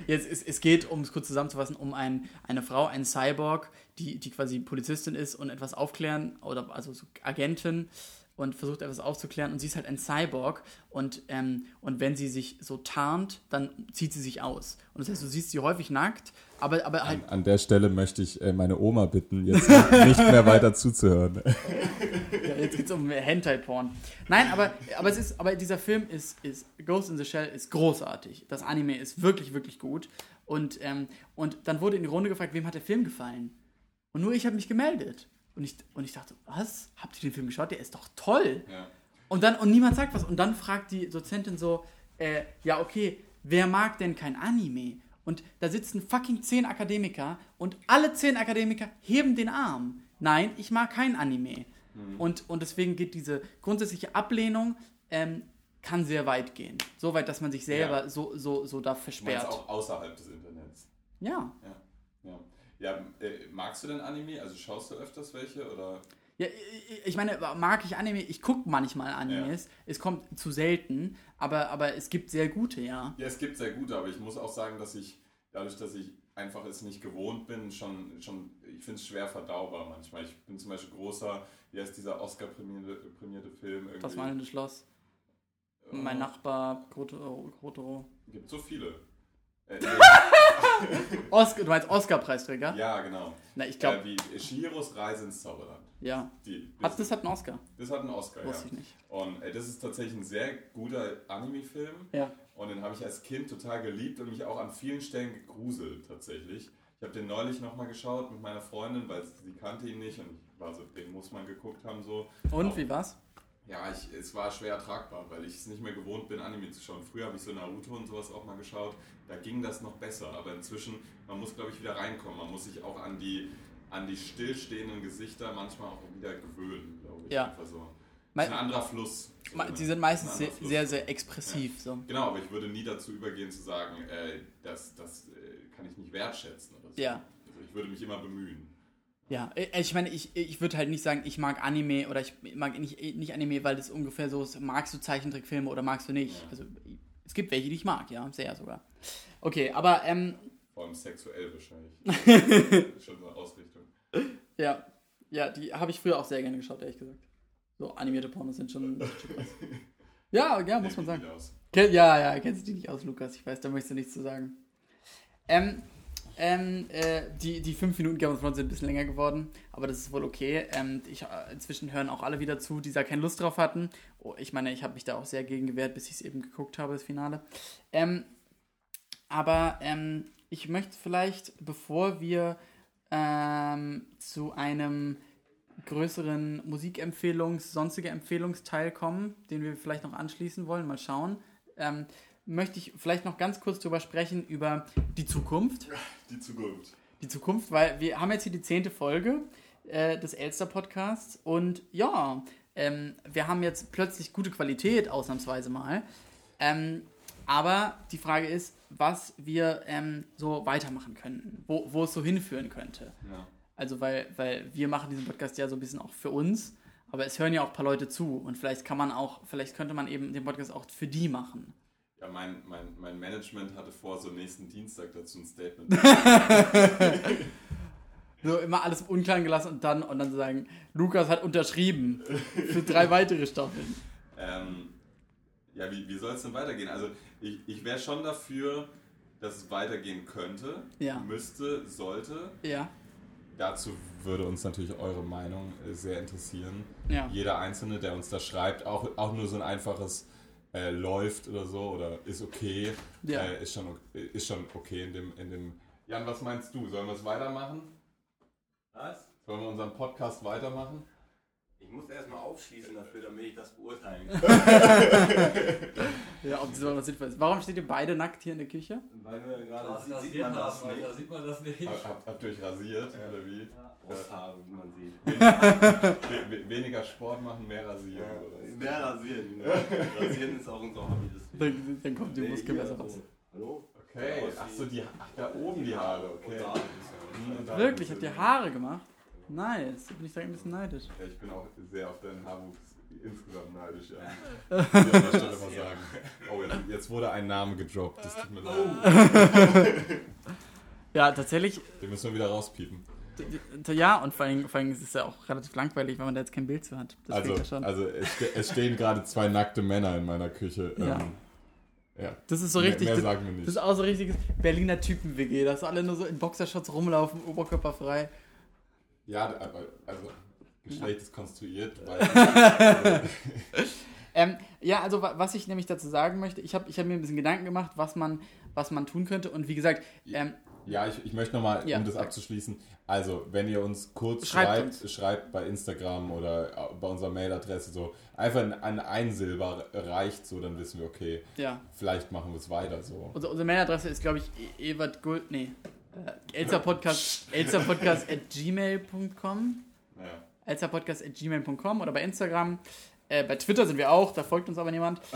Jetzt, es, es geht, um es kurz zusammenzufassen, um ein, eine Frau, einen Cyborg, die, die quasi Polizistin ist und etwas aufklären, oder also so Agentin und versucht etwas aufzuklären und sie ist halt ein Cyborg und, ähm, und wenn sie sich so tarnt, dann zieht sie sich aus. Und das heißt, du siehst sie häufig nackt, aber, aber halt. An, an der Stelle möchte ich äh, meine Oma bitten, jetzt nicht mehr weiter zuzuhören. Ja, jetzt geht's um Hentai-Porn. Nein, aber, aber, es ist, aber dieser Film ist, ist, Ghost in the Shell ist großartig. Das Anime ist wirklich, wirklich gut. Und, ähm, und dann wurde in die Runde gefragt, wem hat der Film gefallen? Und nur ich habe mich gemeldet. Und ich, und ich dachte, was? Habt ihr den Film geschaut? Der ist doch toll. Ja. Und dann, und niemand sagt was. Und dann fragt die Dozentin so, äh, ja, okay, wer mag denn kein Anime? Und da sitzen fucking zehn Akademiker und alle zehn Akademiker heben den Arm. Nein, ich mag kein Anime. Und, und deswegen geht diese grundsätzliche Ablehnung, ähm, kann sehr weit gehen. So weit, dass man sich selber Ja. so, so, so da Du versperrt. auch außerhalb des Internets. Ja. Ja. Ja, ja äh, magst du denn Anime? Also schaust du öfters welche? Oder? Ja, ich- meine, mag ich Anime? Ich gucke manchmal Animes. Es kommt zu selten, aber, aber es gibt sehr gute, ja. Ja, es gibt sehr gute, aber ich muss auch sagen, dass ich, dadurch, dass ich einfach es nicht gewohnt bin, schon, schon ich finde es schwer verdaubar manchmal. Ich bin zum Beispiel großer, wie heißt dieser Oscar-prämierte prämierte Film? Irgendwie? Das wandelnde Schloss. Äh, Mein Nachbar. Grotero. Gibt so viele. Äh, Oscar, du meinst Oscar-Preisträger? ja, genau. Na, ich glaube, Äh, wie Shihiros Reise ins Zauberland. ja. Die, Hat, das hat einen Oscar. das hat einen Oscar, ja. Wusste ich nicht. Und äh, das ist tatsächlich ein sehr guter Anime-Film. Ja. Und den habe ich als Kind total geliebt und mich auch an vielen Stellen gegruselt tatsächlich. Ich habe den neulich nochmal geschaut mit meiner Freundin, weil sie kannte ihn nicht und war so, den muss man geguckt haben so. Und, Auch- wie war's? Ja, ich, es war schwer tragbar, weil ich es nicht mehr gewohnt bin, Anime zu schauen. Früher habe ich so Naruto und sowas auch mal geschaut. Da ging das noch besser, aber inzwischen, man muss glaube ich wieder reinkommen. Man muss sich auch an die, an die stillstehenden Gesichter manchmal auch wieder gewöhnen, glaube ich. Ja. Einfach so. Me- ist ein anderer Fluss. So Die sind meistens sehr, sehr, sehr expressiv. So. Genau, aber ich würde nie dazu übergehen zu sagen, äh, das, das äh, kann ich nicht wertschätzen oder so. Ja. Also ich würde mich immer bemühen. Ja, äh, ich meine, ich, ich würde halt nicht sagen, ich mag Anime oder ich mag nicht, nicht Anime, weil das ungefähr so ist, magst du Zeichentrickfilme oder magst du nicht? Ja. Also es gibt welche, die ich mag, ja, sehr sogar. Okay, aber ähm, Vor allem sexuell wahrscheinlich. Schon so eine Ausrichtung. ja, ja, die habe ich früher auch sehr gerne geschaut, ehrlich gesagt. So animierte Pornos sind schon. Ja, ja, muss man sagen. aus. Ja, ja, kennst du die nicht aus, Lukas? Ich weiß, da möchtest du nichts zu sagen. Ähm, ähm, äh, die, die fünf Minuten Game of Thrones sind ein bisschen länger geworden, aber das ist wohl okay. Ähm, ich, äh, inzwischen hören auch alle wieder zu, die da keine Lust drauf hatten. Oh, ich meine, ich habe mich da auch sehr gegen gewehrt, bis ich es eben geguckt habe, das Finale. Ähm, aber ähm, ich möchte vielleicht, bevor wir ähm, zu einem größeren Musikempfehlungs-, sonstige Empfehlungsteil kommen, den wir vielleicht noch anschließen wollen, mal schauen, ähm, möchte ich vielleicht noch ganz kurz drüber sprechen, über die Zukunft. Die Zukunft. Die Zukunft, weil wir haben jetzt hier die zehnte Folge äh, des Elster-Podcasts und ja, ähm, wir haben jetzt plötzlich gute Qualität, ausnahmsweise mal. Ähm, aber die Frage ist, was wir ähm, so weitermachen könnten, wo, wo es so hinführen könnte. Ja. Also, weil, weil wir machen diesen Podcast ja so ein bisschen auch für uns, aber es hören ja auch ein paar Leute zu und vielleicht kann man auch, vielleicht könnte man eben den Podcast auch für die machen. Ja, mein, mein, mein Management hatte vor, so nächsten Dienstag dazu ein Statement. So immer alles im Unklaren gelassen und dann, und dann sagen, Lukas hat unterschrieben für drei weitere Staffeln. ähm, ja, wie, wie soll es denn weitergehen? Also, ich, ich wäre schon dafür, dass es weitergehen könnte, Ja. müsste, sollte. Ja, Dazu würde uns natürlich eure Meinung äh, sehr interessieren. ja. Jeder Einzelne, der uns da schreibt, auch, auch nur so ein einfaches äh, läuft oder so oder ist okay, Ja. äh, ist, schon, ist schon okay in dem, in dem. Jan, was meinst du? Sollen wir es weitermachen? Was? Sollen wir unseren Podcast weitermachen? Ich muss erstmal aufschließen dafür, damit ich das beurteilen kann. Ja, ob das überhaupt was sinnvoll ist. Warum steht ihr beide nackt hier in der Küche? Weil wir gerade Das sieht, sieht rasiert man das nicht. sieht man das nicht. Hab- Habt, habt ihr euch rasiert Ja. oder wie? Brusthaare, wie man sieht. We we weniger Sport machen, mehr rasieren. oder? Mehr rasieren, genau. Rasieren ist auch unser Hobby. Dann, dann kommt die Nee, Muskel hier, besser so. raus. Hallo? Okay, ach so, die, ach, da oben die Haare, okay. Da Hm, und da Wirklich, habt ihr Haare gemacht? Nice, da bin ich direkt ein bisschen neidisch. Ja, ich bin auch sehr auf deinen Haarwuchs insgesamt neidisch, ja. Ich an der Stelle mal sagen. Oh, jetzt, jetzt wurde ein Name gedroppt, das tut mir leid. Ja, tatsächlich, Den müssen wir wieder rauspiepen. ja, und vor allem, vor allem ist es ja auch relativ langweilig, wenn man da jetzt kein Bild zu hat. Das Also, ja schon. also es, es stehen gerade zwei nackte Männer in meiner Küche. Ja. Ähm, ja. das ist so Mehr- richtig, Mehr das, sagen wir das nicht. ist auch so richtiges Berliner Typen-WG, dass alle nur so in Boxershorts rumlaufen, oberkörperfrei. Ja, aber also Geschlecht ist konstruiert, Ähm, ja, also wa- was ich nämlich dazu sagen möchte, ich habe ich hab mir ein bisschen Gedanken gemacht, was man, was man tun könnte. Und wie gesagt, ähm, Ja, ich, ich möchte nochmal, Ja, um das sag. abzuschließen, also wenn ihr uns kurz Schreibt schreibt, schreibt, bei Instagram oder bei unserer Mailadresse so, einfach ein, ein Einsilber reicht so, dann wissen wir, okay, ja, vielleicht machen wir es weiter so. unsere, unsere Mailadresse ist, glaube ich, e Ewert Gold, nee, äh, elzerpodcast, elzerpodcast at gmail.com, Ja. elzerpodcast at gmail.com oder bei Instagram. Äh, bei Twitter sind wir auch, da folgt uns aber niemand.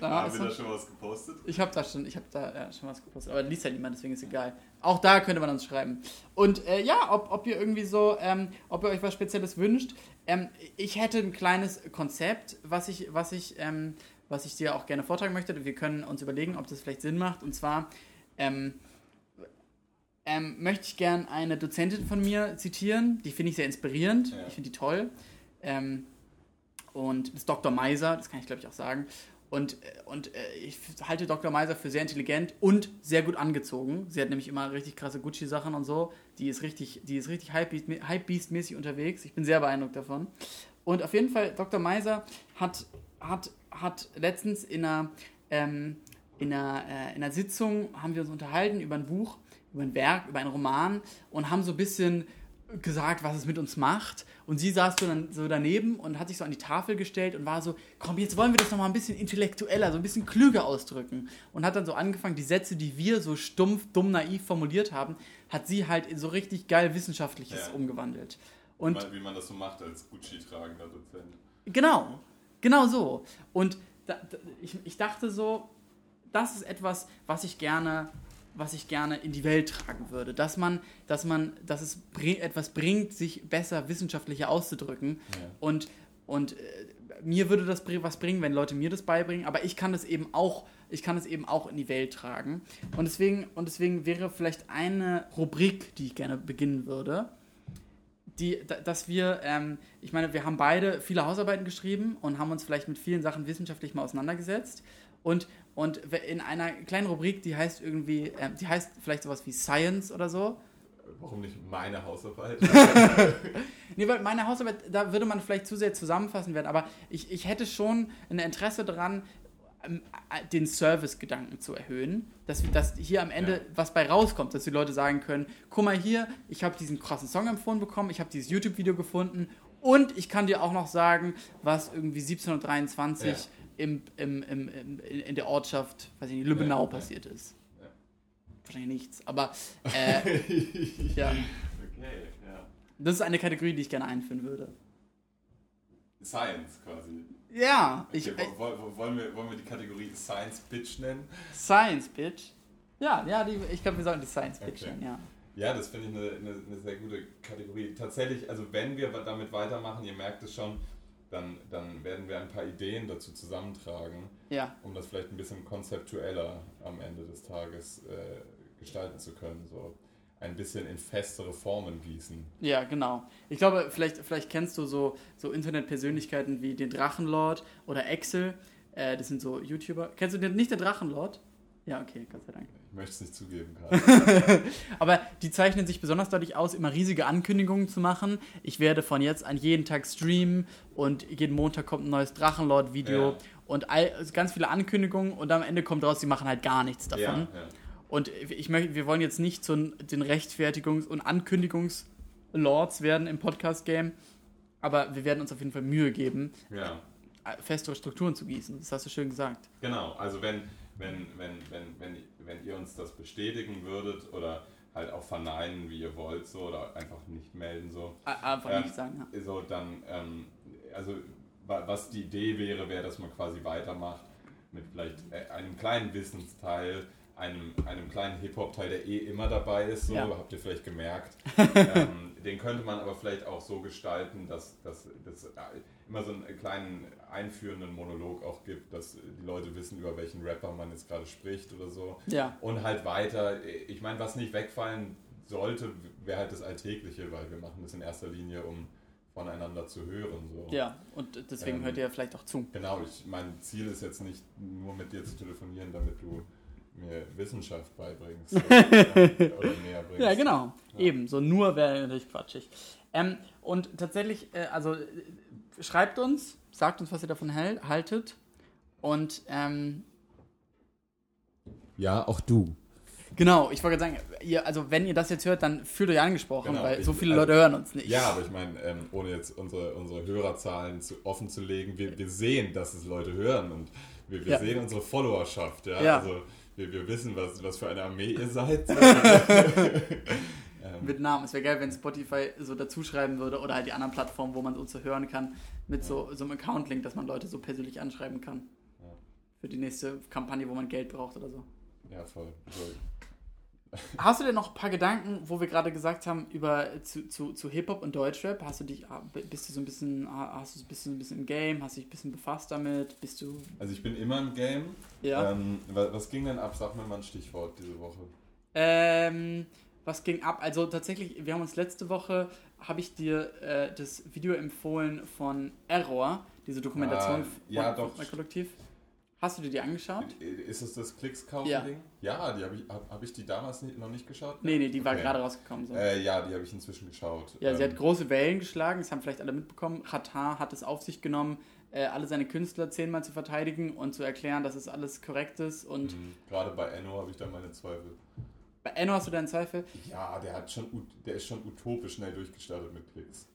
Da Haben wir da schon was gepostet? Ich habe da schon, ich habe da ja, schon was gepostet, aber liest ja niemand, deswegen ist egal. Auch da könnte man uns schreiben. Und äh, ja, ob, ob ihr irgendwie so, ähm, ob ihr euch was Spezielles wünscht. Ähm, ich hätte ein kleines Konzept, was ich, was ich, ähm, was ich dir auch gerne vortragen möchte. Wir können uns überlegen, ob das vielleicht Sinn macht. Und zwar ähm, ähm, möchte ich gern eine Dozentin von mir zitieren. Die finde ich sehr inspirierend. Ja. Ich finde die toll. Ähm, und das ist Dr. Meiser, das kann ich glaube ich auch sagen. Und, äh, und äh, ich halte Dr. Meiser für sehr intelligent und sehr gut angezogen. Sie hat nämlich immer richtig krasse Gucci-Sachen und so. Die ist richtig, die ist richtig Hypebeast- Hypebeast-mäßig unterwegs. Ich bin sehr beeindruckt davon. Und auf jeden Fall, Dr. Meiser hat, hat, hat letztens in einer, ähm, in, einer, äh, in einer Sitzung haben wir uns unterhalten über ein Buch, über ein Werk, über einen Roman und haben so ein bisschen gesagt, was es mit uns macht. Und sie saß so dann so daneben und hat sich so an die Tafel gestellt und war so, komm, jetzt wollen wir das nochmal ein bisschen intellektueller, so ein bisschen klüger ausdrücken. Und hat dann so angefangen, die Sätze, die wir so stumpf, dumm, naiv formuliert haben, hat sie halt in so richtig geil Wissenschaftliches Ja. umgewandelt. Wie Und man, wie man das so macht als Gucci-tragender Dozent. Genau, genau so. Und da, da, ich, ich dachte so, das ist etwas, was ich gerne, was ich gerne in die Welt tragen würde. Dass man, dass man, dass es bring, etwas bringt, sich besser wissenschaftlicher auszudrücken. Ja. Und, und äh, mir würde das was bringen, wenn Leute mir das beibringen, aber ich kann es eben auch, ich kann es eben auch in die Welt tragen. Und deswegen, und deswegen wäre vielleicht eine Rubrik, die ich gerne beginnen würde die, da- dass wir, ähm, ich meine, wir haben beide viele Hausarbeiten geschrieben und haben uns vielleicht mit vielen Sachen wissenschaftlich mal auseinandergesetzt. Und, und in einer kleinen Rubrik, die heißt irgendwie, ähm, die heißt vielleicht sowas wie Science oder so. Warum nicht meine Hausarbeit? Nee, weil meine Hausarbeit, da würde man vielleicht zu sehr zusammenfassen werden, aber ich, ich hätte schon ein Interesse daran, ähm, äh, den Service-Gedanken zu erhöhen, dass, dass hier am Ende Ja. was bei rauskommt, dass die Leute sagen können, guck mal hier, ich habe diesen krassen Song empfohlen bekommen, ich habe dieses YouTube-Video gefunden und ich kann dir auch noch sagen, was irgendwie 1723 Ja. Im, im, im, im, in der Ortschaft, weiß ich nicht, Lübbenau Ja, passiert ist. Wahrscheinlich nichts, aber äh, ja, Okay, ja. das ist eine Kategorie, die ich gerne einführen würde. Science quasi. Ja, ich, Okay, wo, wo, wollen, wir, wollen wir die Kategorie Science Bitch nennen? Science Bitch. Ja, ja, die, ich glaube, wir sollten die Science Bitch Okay. nennen, ja. Ja, das finde ich eine, eine, eine sehr gute Kategorie. Tatsächlich, also wenn wir damit weitermachen, ihr merkt es schon, dann, dann werden wir ein paar Ideen dazu zusammentragen, Ja, um das vielleicht ein bisschen konzeptueller am Ende des Tages äh, gestalten zu können. So ein bisschen in festere Formen gießen. ja, genau. Ich glaube, vielleicht, vielleicht kennst du so, so Internetpersönlichkeiten wie den Drachenlord oder Excel. Äh, das sind so YouTuber. Kennst du den, nicht den Drachenlord? Ja, okay, Gott sei Dank. Ich möchte es nicht zugeben gerade. Aber die zeichnen sich besonders dadurch aus, immer riesige Ankündigungen zu machen. Ich werde von jetzt an jeden Tag streamen und jeden Montag kommt ein neues Drachenlord-Video Ja. und all, also ganz viele Ankündigungen und am Ende kommt raus, sie machen halt gar nichts davon. ja, ja. Und ich möchte, wir wollen jetzt nicht zu den Rechtfertigungs- und Ankündigungs-Lords werden im Podcast-Game, aber wir werden uns auf jeden Fall Mühe geben, äh, festere Strukturen zu gießen. Das hast du schön gesagt. Genau, also wenn, wenn, wenn, wenn, wenn, wenn ihr uns das bestätigen würdet oder halt auch verneinen, wie ihr wollt, so oder einfach nicht melden, so, Einfach Ähm, nicht sagen. Ja. so dann, ähm, also wa- was die Idee wäre, wäre, dass man quasi weitermacht mit vielleicht äh, einem kleinen Wissensteil, einem, einem kleinen Hip-Hop-Teil, der eh immer dabei ist, so, Ja. habt ihr vielleicht gemerkt. ähm, den könnte man aber vielleicht auch so gestalten, dass dass dass immer so einen kleinen einführenden Monolog auch gibt, dass die Leute wissen, über welchen Rapper man jetzt gerade spricht oder so. Ja. Und halt weiter, ich meine, was nicht wegfallen sollte, wäre halt das Alltägliche, weil wir machen das in erster Linie, um voneinander zu hören. So. Ja, und deswegen Ähm, hört ihr vielleicht auch zu. Genau, ich, mein Ziel ist jetzt nicht nur mit dir zu telefonieren, damit du mir Wissenschaft beibringst oder, näher bringst. Ja, genau. Ja. Eben, so nur wäre natürlich quatschig. Ähm, und tatsächlich, äh, also äh, schreibt uns, sagt uns, was ihr davon haltet. Und ähm, Ja, auch du. genau, ich wollte gerade sagen, ihr, also wenn ihr das jetzt hört, dann fühlt euch angesprochen, Genau, weil ich- so viele also- Leute hören uns nicht. Ja, aber ich meine, ähm, ohne jetzt unsere, unsere Hörerzahlen zu, offen zu legen, wir, wir sehen, dass es Leute hören und wir, wir Ja. sehen unsere Followerschaft. Ja? Ja. Also wir, wir wissen, was, was für eine Armee ihr seid. ähm, Mit Namen. Es wäre geil, wenn Spotify so dazuschreiben würde oder halt die anderen Plattformen, wo man uns so hören kann, mit so, so einem Account-Link, dass man Leute so persönlich anschreiben kann. Ja. Für die nächste Kampagne, wo man Geld braucht oder so. ja, voll. voll. Hast du denn noch ein paar Gedanken, wo wir gerade gesagt haben, über zu, zu, zu Hip-Hop und Deutschrap? Hast du dich, ah, bist du so ein bisschen, ah, hast du so ein bisschen, ein bisschen im Game? Hast du dich ein bisschen befasst damit? Bist du, Also ich bin immer im Game. ja? Ähm, wa- was ging denn ab? Sag mir mal ein Stichwort diese Woche. Ähm, was ging ab? Also tatsächlich, wir haben uns letzte Woche, habe ich dir äh, das Video empfohlen von Error, diese Dokumentation Ah, ja, von, doch. von Kollektiv. Hast du dir die angeschaut? Ist es das. Klicks-Kaufen-Ding? Ja, die habe ich, hab, hab ich die damals nicht, noch nicht geschaut? Nee, nee, die war Okay. gerade rausgekommen. So. Äh, ja, die habe ich inzwischen geschaut. Ja, sie Ähm, hat große Wellen geschlagen, das haben vielleicht alle mitbekommen. Qatar hat es auf sich genommen, äh, alle seine Künstler zehnmal zu verteidigen und zu erklären, dass es alles korrekt ist. Und Mhm. Gerade bei Enno habe ich da meine Zweifel. bei Enno hast du deinen Zweifel? Ja, der hat schon, der ist schon utopisch schnell durchgestartet mit Klicks.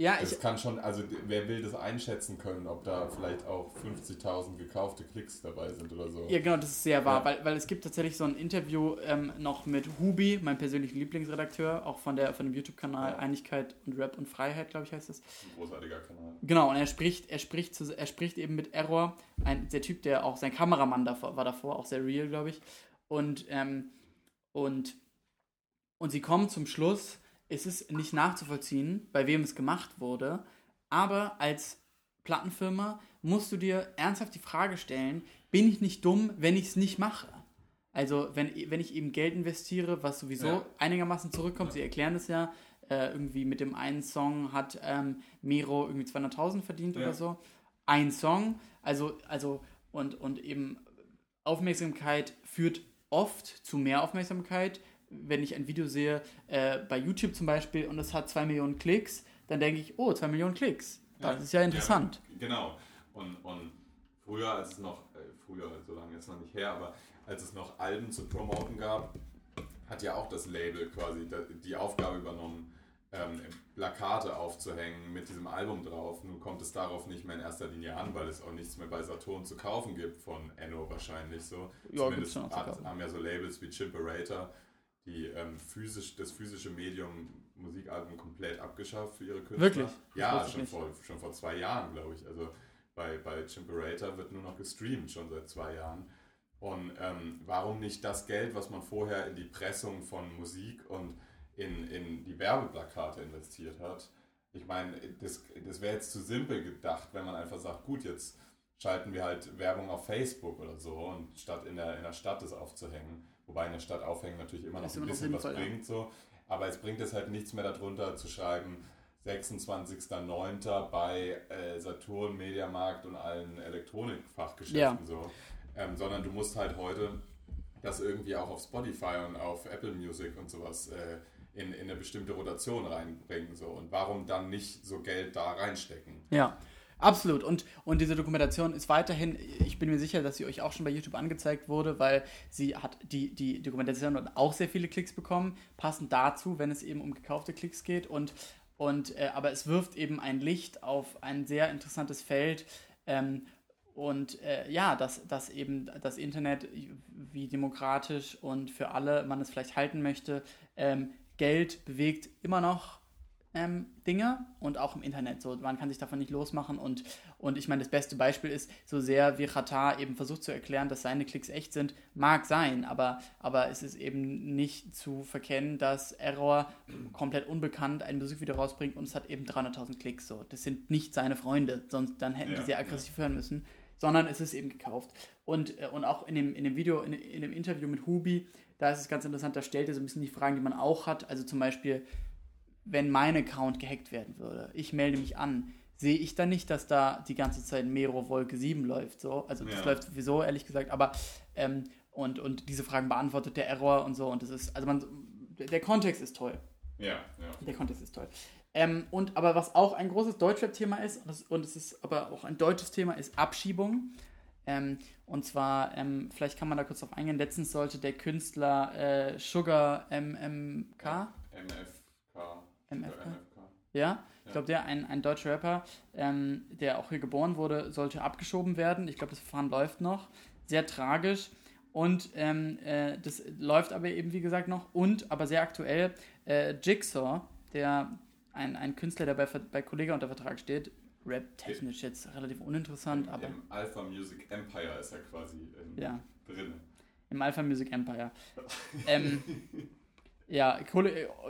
Ja, ich, Es kann schon, also wer will das einschätzen können, ob da vielleicht auch 50.000 gekaufte Klicks dabei sind oder so. ja genau, das ist sehr wahr, Ja. weil, weil es gibt tatsächlich so ein Interview ähm, noch mit Hubi, meinem persönlichen Lieblingsredakteur, auch von, der, von dem YouTube-Kanal Ja. Einigkeit und Rap und Freiheit, glaube ich, heißt das. Ein großartiger Kanal. Genau, und er spricht, er spricht, zu, er spricht eben mit Error, ein, der Typ, der auch sein Kameramann davor, war davor, auch sehr real, glaube ich. Und, ähm, und, und sie kommen zum Schluss, es ist nicht nachzuvollziehen, bei wem es gemacht wurde, aber als Plattenfirma musst du dir ernsthaft die Frage stellen, bin ich nicht dumm, wenn ich es nicht mache? Also, wenn, wenn ich eben Geld investiere, was sowieso Ja. einigermaßen zurückkommt, sie erklären das ja, äh, irgendwie mit dem einen Song hat ähm, Mero irgendwie 200.000 verdient Ja. oder so. Ein Song, also, also, und, und eben Aufmerksamkeit führt oft zu mehr Aufmerksamkeit. Wenn ich ein Video sehe, äh, bei YouTube zum Beispiel, und es hat 2 Millionen Klicks, dann denke ich, oh, 2 Millionen Klicks. Das ist ja interessant. Ja, genau. Und, und früher, als es noch, äh, früher, so lange ist noch nicht her, aber als es noch Alben zu promoten gab, hat ja auch das Label quasi die Aufgabe übernommen, ähm, Plakate aufzuhängen mit diesem Album drauf. Nun kommt es darauf nicht mehr in erster Linie an, weil es auch nichts mehr bei Saturn zu kaufen gibt von Enno wahrscheinlich so. Ja, Zumindest hat, haben ja so Labels wie Chimperator, die ähm, physisch, das physische Medium Musikalben komplett abgeschafft für ihre Künstler. Wirklich? Ja, schon nicht. vor, schon vor zwei Jahren, glaube ich. Also bei, bei Chimperator wird nur noch gestreamt, schon seit zwei Jahren. Und ähm, warum nicht das Geld, was man vorher in die Pressung von Musik und in, in die Werbeplakate investiert hat? Ich meine, das, das wäre jetzt zu simpel gedacht, wenn man einfach sagt, gut, jetzt schalten wir halt Werbung auf Facebook oder so und statt in der, in der Stadt das aufzuhängen. Wobei in der Stadt aufhängen natürlich immer noch Ist ein immer noch bisschen was bringt. So. Aber es bringt es halt nichts mehr darunter zu schreiben, 26.09. bei äh, Saturn, Mediamarkt und allen Elektronikfachgeschäften Ja. so. Ähm, sondern du musst halt heute das irgendwie auch auf Spotify und auf Apple Music und sowas äh, in, in eine bestimmte Rotation reinbringen. So. Und warum dann nicht so Geld da reinstecken? Ja, absolut. Und, und diese Dokumentation ist weiterhin, ich bin mir sicher, dass sie euch auch schon bei YouTube angezeigt wurde, weil sie hat die, die Dokumentation hat auch sehr viele Klicks bekommen, passend dazu, wenn es eben um gekaufte Klicks geht. Und, und äh, aber es wirft eben ein Licht auf ein sehr interessantes Feld. Ähm, und äh, ja, dass, dass eben das Internet, wie demokratisch und für alle man es vielleicht halten möchte, ähm, Geld bewegt immer noch ähm, Dinge und auch im Internet. So, man kann sich davon nicht losmachen und, und ich meine, das beste Beispiel ist, so sehr wie Qatar eben versucht zu erklären, dass seine Klicks echt sind, mag sein, aber, aber es ist eben nicht zu verkennen, dass Error komplett unbekannt ein Musikvideo rausbringt und es hat eben 300.000 Klicks. So, das sind nicht seine Freunde, sonst dann hätten Ja, die sehr aggressiv hören müssen, sondern es ist eben gekauft. Und, äh, und auch in dem, in dem Video, in, in dem Interview mit Hubi, da ist es ganz interessant, da stellt er so ein bisschen die Fragen, die man auch hat. Also zum Beispiel, wenn mein Account gehackt werden würde, ich melde mich an, sehe ich dann nicht, dass da die ganze Zeit Mero Wolke 7 läuft. So. Also das Ja. läuft sowieso, ehrlich gesagt, aber ähm, und, und diese Fragen beantwortet der Error und so. Und das ist, also man, der Kontext ist toll. Ja, ja. Der Kontext ist toll. Ähm, und aber was auch ein großes Deutschrap-Thema ist, und es, und es ist aber auch ein deutsches Thema, ist Abschiebung. Ähm, und zwar, ähm, vielleicht kann man da kurz drauf eingehen, letztens sollte der Künstler äh, Sugar MMK, MFK. MFK? Ja, ich glaube, der, ein, ein deutscher Rapper, ähm, der auch hier geboren wurde, sollte abgeschoben werden. Ich glaube, das Verfahren läuft noch. Sehr tragisch. Und ähm, äh, das läuft aber eben, wie gesagt, noch. Und, aber sehr aktuell, äh, Jigsaw, der ein, ein Künstler, der bei, bei Kollega unter Vertrag steht, rap-technisch jetzt relativ uninteressant, aber Im Alpha Music Empire ist er quasi ähm, ja, drin. im Alpha Music Empire. ähm, ja,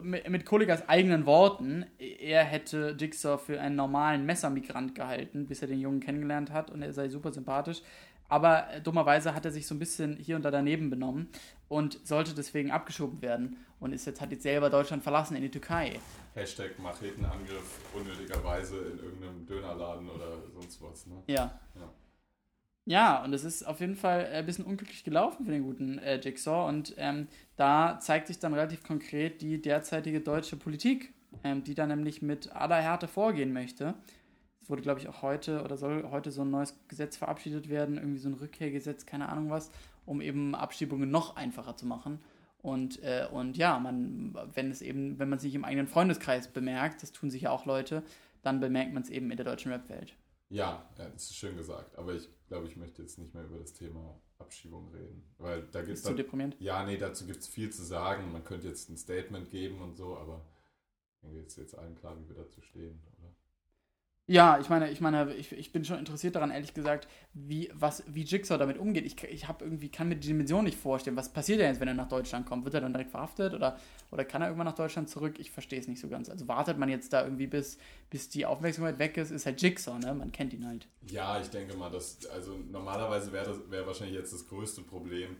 mit mit Kollegas eigenen Worten, er hätte Jigsaw für einen normalen Messermigrant gehalten, bis er den Jungen kennengelernt hat und er sei super sympathisch. Aber äh, dummerweise hat er sich so ein bisschen hier und da daneben benommen und sollte deswegen abgeschoben werden und ist jetzt, hat jetzt selber Deutschland verlassen in die Türkei. Hashtag Machetenangriff unnötigerweise in irgendeinem Dönerladen oder sonst was. Ne? Ja. Ja. Ja, und es ist auf jeden Fall ein bisschen unglücklich gelaufen für den guten äh, Jigsaw. Und ähm, da zeigt sich dann relativ konkret die derzeitige deutsche Politik, ähm, die da nämlich mit aller Härte vorgehen möchte. Es wurde, glaube ich, auch heute oder soll heute so ein neues Gesetz verabschiedet werden, irgendwie so ein Rückkehrgesetz, keine Ahnung was, um eben Abschiebungen noch einfacher zu machen. Und, äh, und ja, man, wenn es eben, wenn man sich im eigenen Freundeskreis bemerkt, das tun sich ja auch Leute, dann bemerkt man es eben in der deutschen Rap-Welt. Ja, das ist schön gesagt. Aber ich glaube, ich möchte jetzt nicht mehr über das Thema Abschiebung reden. Weil da gibt Ist zu deprimierend. Ja, nee, dazu gibt es viel zu sagen. Man könnte jetzt ein Statement geben und so, aber ich denke, jetzt ist jetzt allen klar, wie wir dazu stehen? Ja, ich meine, ich meine, ich, ich bin schon interessiert daran, ehrlich gesagt, wie, was, wie Jigsaw damit umgeht. Ich, ich habe irgendwie, kann mir die Dimension nicht vorstellen. Was passiert denn jetzt, wenn er nach Deutschland kommt? Wird er dann direkt verhaftet oder, oder kann er irgendwann nach Deutschland zurück? Ich verstehe es nicht so ganz. Also wartet man jetzt da irgendwie, bis, bis die Aufmerksamkeit weg ist, ist halt Jigsaw, ne? Man kennt ihn halt. Ja, ich denke mal, dass, also normalerweise wäre das wäre wahrscheinlich jetzt das größte Problem,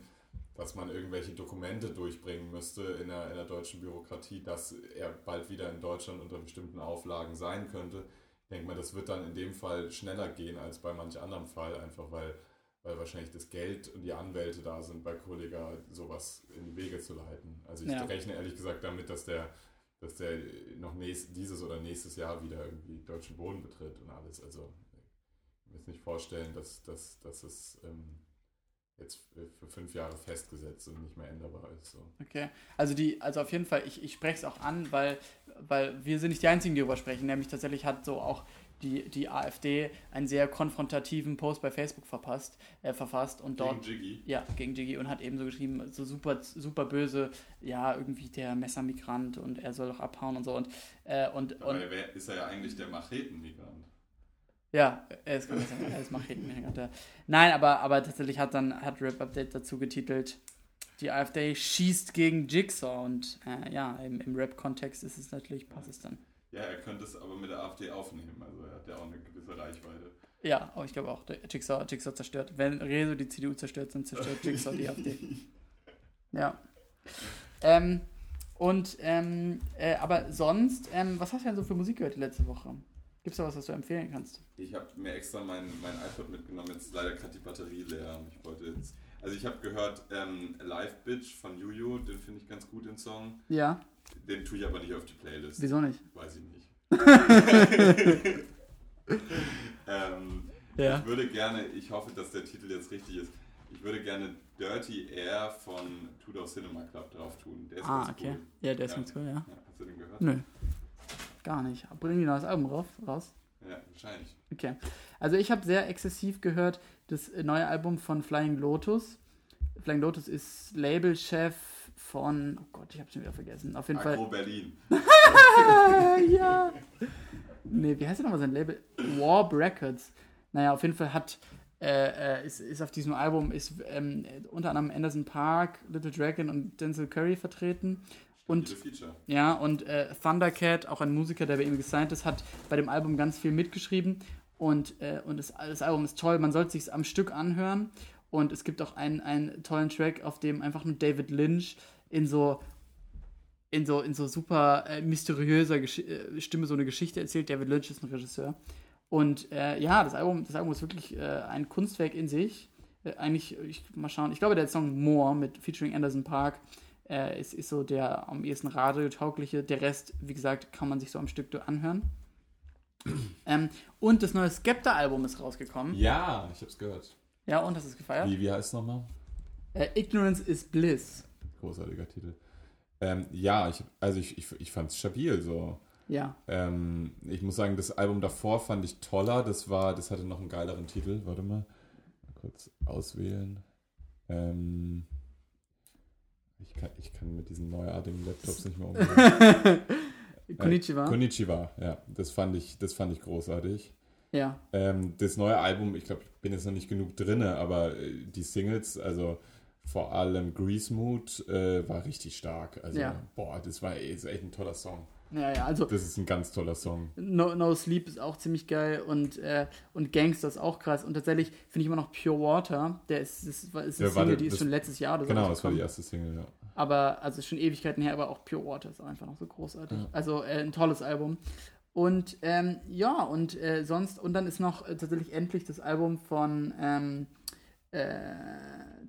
dass man irgendwelche Dokumente durchbringen müsste in der, in der deutschen Bürokratie, dass er bald wieder in Deutschland unter bestimmten Auflagen sein könnte. Ich denke mal, das wird dann in dem Fall schneller gehen als bei manch anderem Fall, einfach weil, weil wahrscheinlich das Geld und die Anwälte da sind, bei Kollega sowas in die Wege zu leiten. Also ich Ja. rechne ehrlich gesagt damit, dass der, dass der noch nächst, dieses oder nächstes Jahr wieder irgendwie deutschen Boden betritt und alles. Also ich mir jetzt nicht vorstellen, dass, dass, dass es ähm, jetzt für fünf Jahre festgesetzt und nicht mehr änderbar ist. So. Okay. Also die, also auf jeden Fall, ich, ich spreche es auch an, weil, weil wir sind nicht die einzigen, die darüber sprechen. Nämlich tatsächlich hat so auch die, die AfD einen sehr konfrontativen Post bei Facebook verpasst, äh, verfasst und dort. Gegen Jiggy. Ja, gegen Jiggy und hat eben so geschrieben, so super, super böse, ja, irgendwie der Messermigrant und er soll doch abhauen und so. Und, äh, und, Aber und ist er ja eigentlich der Machetenmigrant. Ja, er ist, er ist Machetenmigrant. ja. Nein, aber, aber tatsächlich hat dann hat Rap Update dazu getitelt, die AfD schießt gegen Jigsaw und äh, ja, im, im Rap-Kontext ist es natürlich, passt es dann. Ja, er könnte es aber mit der AfD aufnehmen. Also er hat ja auch eine gewisse Reichweite. Ja, aber ich glaube auch, der Jigsaw, Jigsaw zerstört. Wenn Rezo die CDU zerstört, dann zerstört Jigsaw die AfD. Ja. Ähm, und, ähm, äh, aber sonst, ähm, was hast du denn so für Musik gehört die letzte Woche? Gibt es da was, was du empfehlen kannst? Ich habe mir extra mein, mein iPod mitgenommen, jetzt ist leider gerade die Batterie leer. Ich wollte jetzt. Also ich habe gehört ähm, Live Bitch von Juju, den finde ich ganz gut, den Song. Ja, Den tue ich aber nicht auf die Playlist. wieso nicht? Weiß ich nicht. ähm, Ja. Ich würde gerne, ich hoffe, dass der Titel jetzt richtig ist. Ich würde gerne Dirty Air von Tudor Cinema Club drauf tun. Der ist Ah, ganz okay. cool. Ja, der ist Ja. ganz cool, ja. Ja, hast du den gehört? Nö. Gar nicht. Bringen die neues Album raus? Ja, wahrscheinlich. Okay. Also ich habe sehr exzessiv gehört das neue Album von Flying Lotus. Flying Lotus ist Labelchef von, oh Gott, ich habe schon wieder vergessen. Auf jeden Agro Fall. Berlin. ja. Nee, wie heißt denn nochmal sein Label? Warp Records. Naja, auf jeden Fall hat, äh, äh, ist, ist auf diesem Album ist ähm, unter anderem Anderson Park, Little Dragon und Denzel Curry vertreten. Und ja, und äh, Thundercat, auch ein Musiker, der bei ihm gesigned ist, hat bei dem Album ganz viel mitgeschrieben. Und, äh, und das, das Album ist toll, man sollte sich am Stück anhören. Und es gibt auch einen, einen tollen Track, auf dem einfach nur David Lynch in so in so, in so super äh, mysteriöser Gesch äh, Stimme so eine Geschichte erzählt. David Lynch ist ein Regisseur. Und äh, ja, das Album, das Album ist wirklich äh, ein Kunstwerk in sich. Äh, eigentlich, ich mal schauen, ich glaube, der Song More mit featuring Anderson Park äh, ist, ist so der am ehesten radiotaugliche. Der Rest, wie gesagt, kann man sich so am Stück anhören. ähm, und das neue Skepta-Album ist rausgekommen. Ja, ich hab's gehört. Ja, und hast du es gefeiert? Wie, wie heißt es nochmal? Äh, Ignorance is Bliss. Großartiger Titel. Ähm, ja, ich, also ich, ich, ich fand's stabil so. Ja. Ähm, ich muss sagen, das Album davor fand ich toller. Das war, das hatte noch einen geileren Titel. Warte mal. mal kurz auswählen. Ähm, ich, kann, ich kann mit diesen neuartigen Laptops nicht mehr umgehen. Konnichiwa. Äh, Konnichiwa, ja. Das fand ich, das fand ich großartig. ja. Ähm, das neue Album, ich glaube, ich bin jetzt noch nicht genug drinne, aber äh, die Singles, also vor allem Grease Mood, äh, war richtig stark. Also, Ja. boah, das war ist echt ein toller Song. Ja, ja, also Das ist ein ganz toller Song. No, no Sleep ist auch ziemlich geil und, äh, und Gangster ist auch krass. Und tatsächlich finde ich immer noch Pure Water, der ist, das war- ist eine Ja, Single, die ist schon letztes Jahr oder so. Genau, das war die erste Single, ja. Aber, also schon Ewigkeiten her, aber auch Pure Water ist einfach noch so großartig. Ja. Also äh, ein tolles Album. Und ähm, ja, und äh, sonst, und dann ist noch äh, tatsächlich endlich das Album von ähm, äh,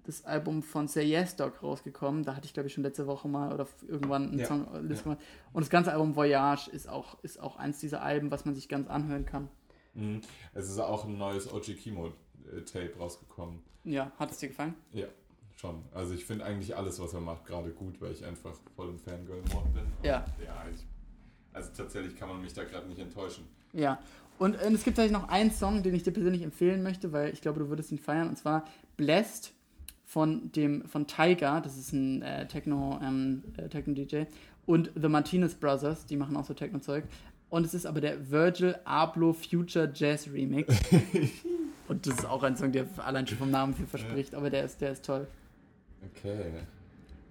das Album von Say Yes Dog rausgekommen. Da hatte ich, glaube ich, schon letzte Woche mal oder irgendwann einen Ja, Song äh, ja. gemacht. Und das ganze Album Voyage ist auch, ist auch eins dieser Alben, was man sich ganz anhören kann. Mhm. Es ist auch ein neues OG Kimo-Tape rausgekommen. Ja, hat es dir gefallen? Ja, schon. Also ich finde eigentlich alles, was er macht, gerade gut, weil ich einfach voll im Fangirl-Mode bin. Ja. Ja, ich, also tatsächlich kann man mich da gerade nicht enttäuschen. Ja. Und äh, es gibt tatsächlich noch einen Song, den ich dir persönlich empfehlen möchte, weil ich glaube, du würdest ihn feiern. Und zwar Blessed von dem von Tiger, das ist ein äh, Techno ähm, äh, Techno DJ und The Martinez Brothers, die machen auch so Techno Zeug. Und es ist aber der Virgil Abloh Future Jazz Remix. und das ist auch ein Song, der allein schon vom Namen viel verspricht, aber der ist der ist toll. Okay.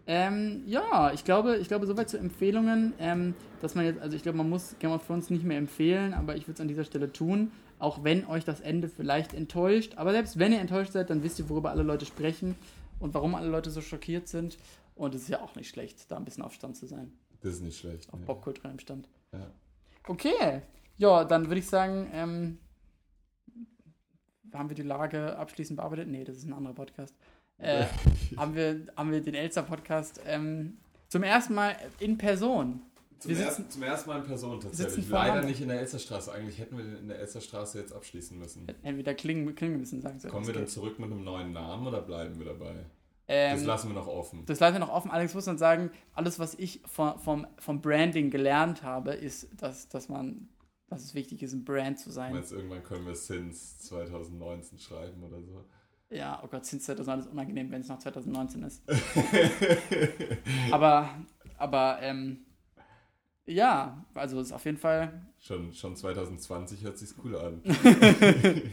Ähm, ja, ich glaube, ich glaube, soweit zu Empfehlungen, ähm, dass man jetzt, also ich glaube, man muss Game of Thrones nicht mehr empfehlen, aber ich würde es an dieser Stelle tun, auch wenn euch das Ende vielleicht enttäuscht. Aber selbst wenn ihr enttäuscht seid, dann wisst ihr, worüber alle Leute sprechen und warum alle Leute so schockiert sind. Und es ist ja auch nicht schlecht, da ein bisschen auf Stand zu sein. Das ist nicht schlecht. Auf nee. popkulturellem Stand. Ja. Okay. Ja, dann würde ich sagen, ähm, haben wir die Lage abschließend bearbeitet? Nee, das ist ein anderer Podcast. Äh, haben, wir, haben wir den Elster-Podcast ähm, zum ersten Mal in Person. Zum, Wir ersten, zum ersten Mal in Person sitzen tatsächlich. Leider nicht in der Elsterstraße. Eigentlich hätten wir in der Elsterstraße jetzt abschließen müssen. Entweder klingen, klingen müssen, sagen sie. Kommen wir dann zurück mit einem neuen Namen oder bleiben wir dabei? ähm, Das lassen wir noch offen. Das lassen wir noch offen. Alex muss dann sagen, alles, was ich vom, vom, vom Branding gelernt habe, ist, dass, dass man, dass es wichtig ist, ein Brand zu sein. Meinst irgendwann können wir Sins 2019 schreiben oder so? Ja, oh Gott, sind 2009 ist unangenehm, wenn es noch 2019 ist. aber, aber, ähm, ja, also ist auf jeden Fall, Schon, schon 2020 hört sich's cool an.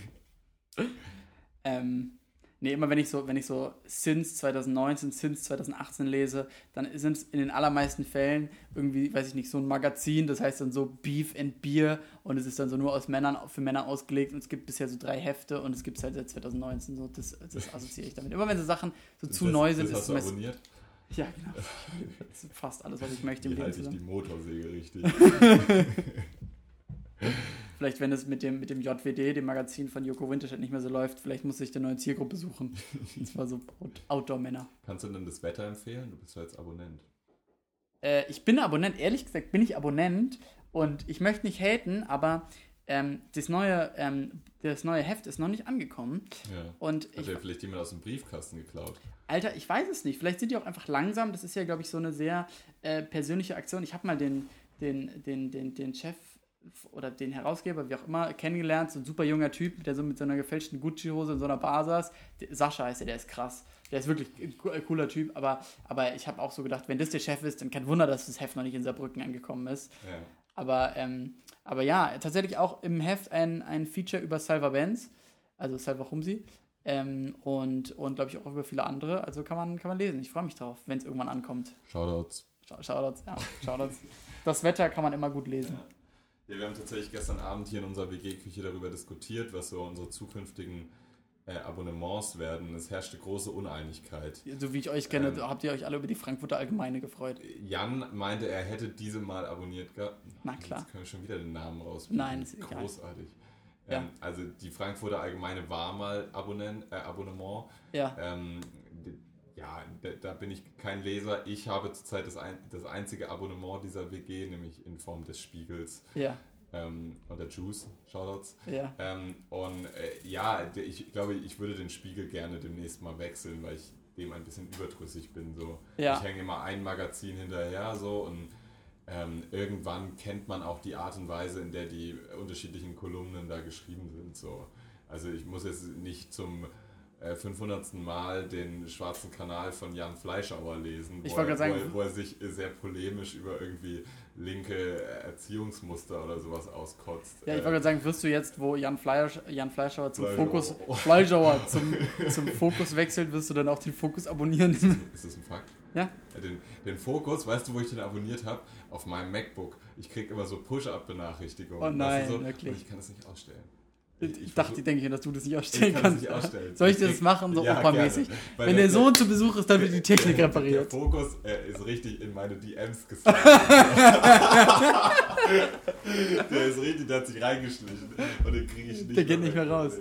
ähm, nee, immer wenn ich so, wenn ich so Sins 2019, Sins 2018 lese, dann sind es in den allermeisten Fällen irgendwie, weiß ich nicht, so ein Magazin, das heißt dann so Beef and Beer und es ist dann so nur aus Männern, für Männer ausgelegt und es gibt bisher so drei Hefte und es gibt es halt seit 2019 so, das, das assoziiere ich damit. Immer wenn so Sachen so zu das, neu sind, das ist es abonniert? Ja, genau. Das ist fast alles, was ich möchte im Wie Leben halte ich die. Motorsäge richtig? Vielleicht, wenn es mit dem, mit dem JWD, dem Magazin von Joko Winterstedt, nicht mehr so läuft, vielleicht muss ich eine neue Zielgruppe suchen. Und zwar so Out- Outdoor-Männer. Kannst du denn das Wetter empfehlen? Du bist ja jetzt Abonnent. Äh, ich bin Abonnent, ehrlich gesagt bin ich Abonnent und ich möchte nicht haten, aber ähm, das, neue, ähm, das neue Heft ist noch nicht angekommen. Ja. Und Hat ich, dir vielleicht jemand aus dem Briefkasten geklaut? Alter, ich weiß es nicht. Vielleicht sind die auch einfach langsam. Das ist ja, glaube ich, so eine sehr äh, persönliche Aktion. Ich habe mal den, den, den, den, den Chef oder den Herausgeber, wie auch immer, kennengelernt. So ein super junger Typ, der so mit so einer gefälschten Gucci-Hose in so einer Bar saß. Sascha heißt der, der ist krass. Der ist wirklich ein äh, cooler Typ, aber, aber ich habe auch so gedacht, wenn das der Chef ist, dann kein Wunder, dass das Heft noch nicht in Saarbrücken angekommen ist. Ja. Aber, ähm, aber ja, tatsächlich auch im Heft ein, ein Feature über Salva Benz, also Salva Humsi. Ähm, und und glaube ich auch über viele andere. Also kann man, kann man lesen. Ich freue mich drauf, wenn es irgendwann ankommt. Shoutouts. Schau- Shoutouts, ja, Shoutouts. Das Wetter kann man immer gut lesen. Ja, wir haben tatsächlich gestern Abend hier in unserer WG-Küche darüber diskutiert, was so unsere zukünftigen äh, Abonnements werden. Es herrschte große Uneinigkeit. So wie ich euch kenne, Ähm. habt ihr euch alle über die Frankfurter Allgemeine gefreut. Jan meinte, er hätte diese mal abonniert gehabt. Na klar. Jetzt können wir schon wieder den Namen raus. Nein, ist egal. Großartig. Ja. Ähm, also die Frankfurter Allgemeine war mal Abonnent, äh, Abonnement. Ja, Ähm, ja, da, da bin ich kein Leser. Ich habe zurzeit das, ein, das einzige Abonnement dieser WG, nämlich in Form des Spiegels ja, ähm, und der Juice. Shoutouts. ja. Ähm, und äh, ja, ich glaube, ich würde den Spiegel gerne demnächst mal wechseln, weil ich dem ein bisschen überdrüssig bin. So. Ja. Ich hänge immer ein Magazin hinterher so und ähm, irgendwann kennt man auch die Art und Weise, in der die unterschiedlichen Kolumnen da geschrieben sind. So. Also ich muss jetzt nicht zum 500. Mal den schwarzen Kanal von Jan Fleischauer lesen, wo, er, gerade wo, sagen- er, wo er sich sehr polemisch über irgendwie linke Erziehungsmuster oder sowas auskotzt. Ja, ich Äh, wollte gerade sagen, wirst du jetzt, wo Jan, Fleisch, Jan Fleischauer zum Fleischauer. Fokus, Fleischauer zum, zum Fokus wechselt, wirst du dann auch den Fokus abonnieren? Ist das ein Fakt? Ja. Den, den Fokus, weißt du, wo ich den abonniert habe? Auf meinem MacBook. Ich krieg immer so Push-Up-Benachrichtigungen. Oh nein, weißt du, so? wirklich? Und ich kann das nicht ausstellen. Ich, dachte, versuch- denke ich, dass du das nicht ich ausstellen kann kannst. nicht ausstellen. Soll ich Ich das machen, so Ja, opermäßig? Wenn der Sohn zu Besuch ist, dann wird die Technik der, repariert. Der Fokus äh, ist richtig in meine DMs geslidet. der ist richtig, der hat sich reingeschlichen. Und den kriege ich nicht Der geht nicht mehr raus.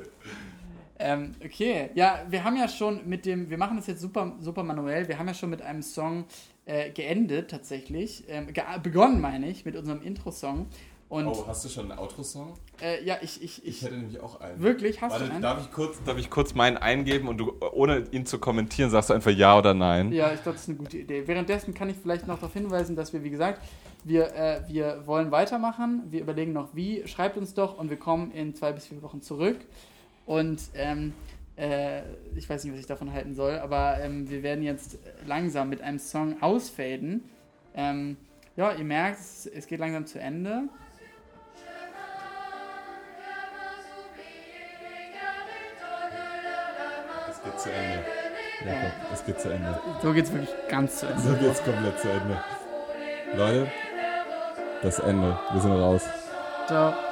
Ähm, okay, ja, wir haben ja schon mit dem, wir machen das jetzt super, super manuell, wir haben ja schon mit einem Song äh, geendet tatsächlich, ähm, begonnen meine ich, mit unserem Intro-Song. Und Oh, hast du schon einen Outro-Song? äh, ja, ich, ich, Ich ich, hätte nämlich auch einen. wirklich, hast Warte, du einen? darf ich, kurz, darf ich kurz meinen eingeben und du, ohne ihn zu kommentieren, sagst du einfach ja oder nein? Ja, ich glaube, das ist eine gute Idee. Währenddessen kann ich vielleicht noch darauf hinweisen, dass wir, wie gesagt, wir, äh, wir wollen weitermachen. Wir überlegen noch, wie. Schreibt uns doch und wir kommen in zwei bis vier Wochen zurück. Und ähm, äh, ich weiß nicht, was ich davon halten soll, aber ähm, wir werden jetzt langsam mit einem Song ausfaden. Ähm, ja, ihr merkt, es, es geht langsam zu Ende. Geht zu Ende. Jakob, es geht zu Ende. So geht es wirklich ganz zu Ende. So geht's komplett zu Ende. Leute, das Ende. Wir sind raus. Ciao.